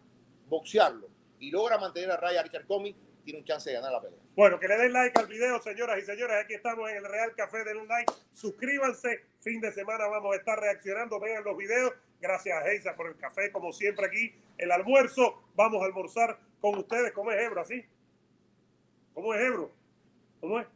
boxearlo y logra mantener a raya a Richard Comi, tiene un chance de ganar la pelea. Bueno, que le den like al video, señoras y señores. Aquí estamos en el Real Café. Den un like, suscríbanse. Fin de semana vamos a estar reaccionando. Vean los videos. Gracias a Geisa por el café, como siempre aquí. El almuerzo. Vamos a almorzar con ustedes. ¿Cómo es Ebro? ¿Así? ¿Cómo es Ebro? ¿Cómo es?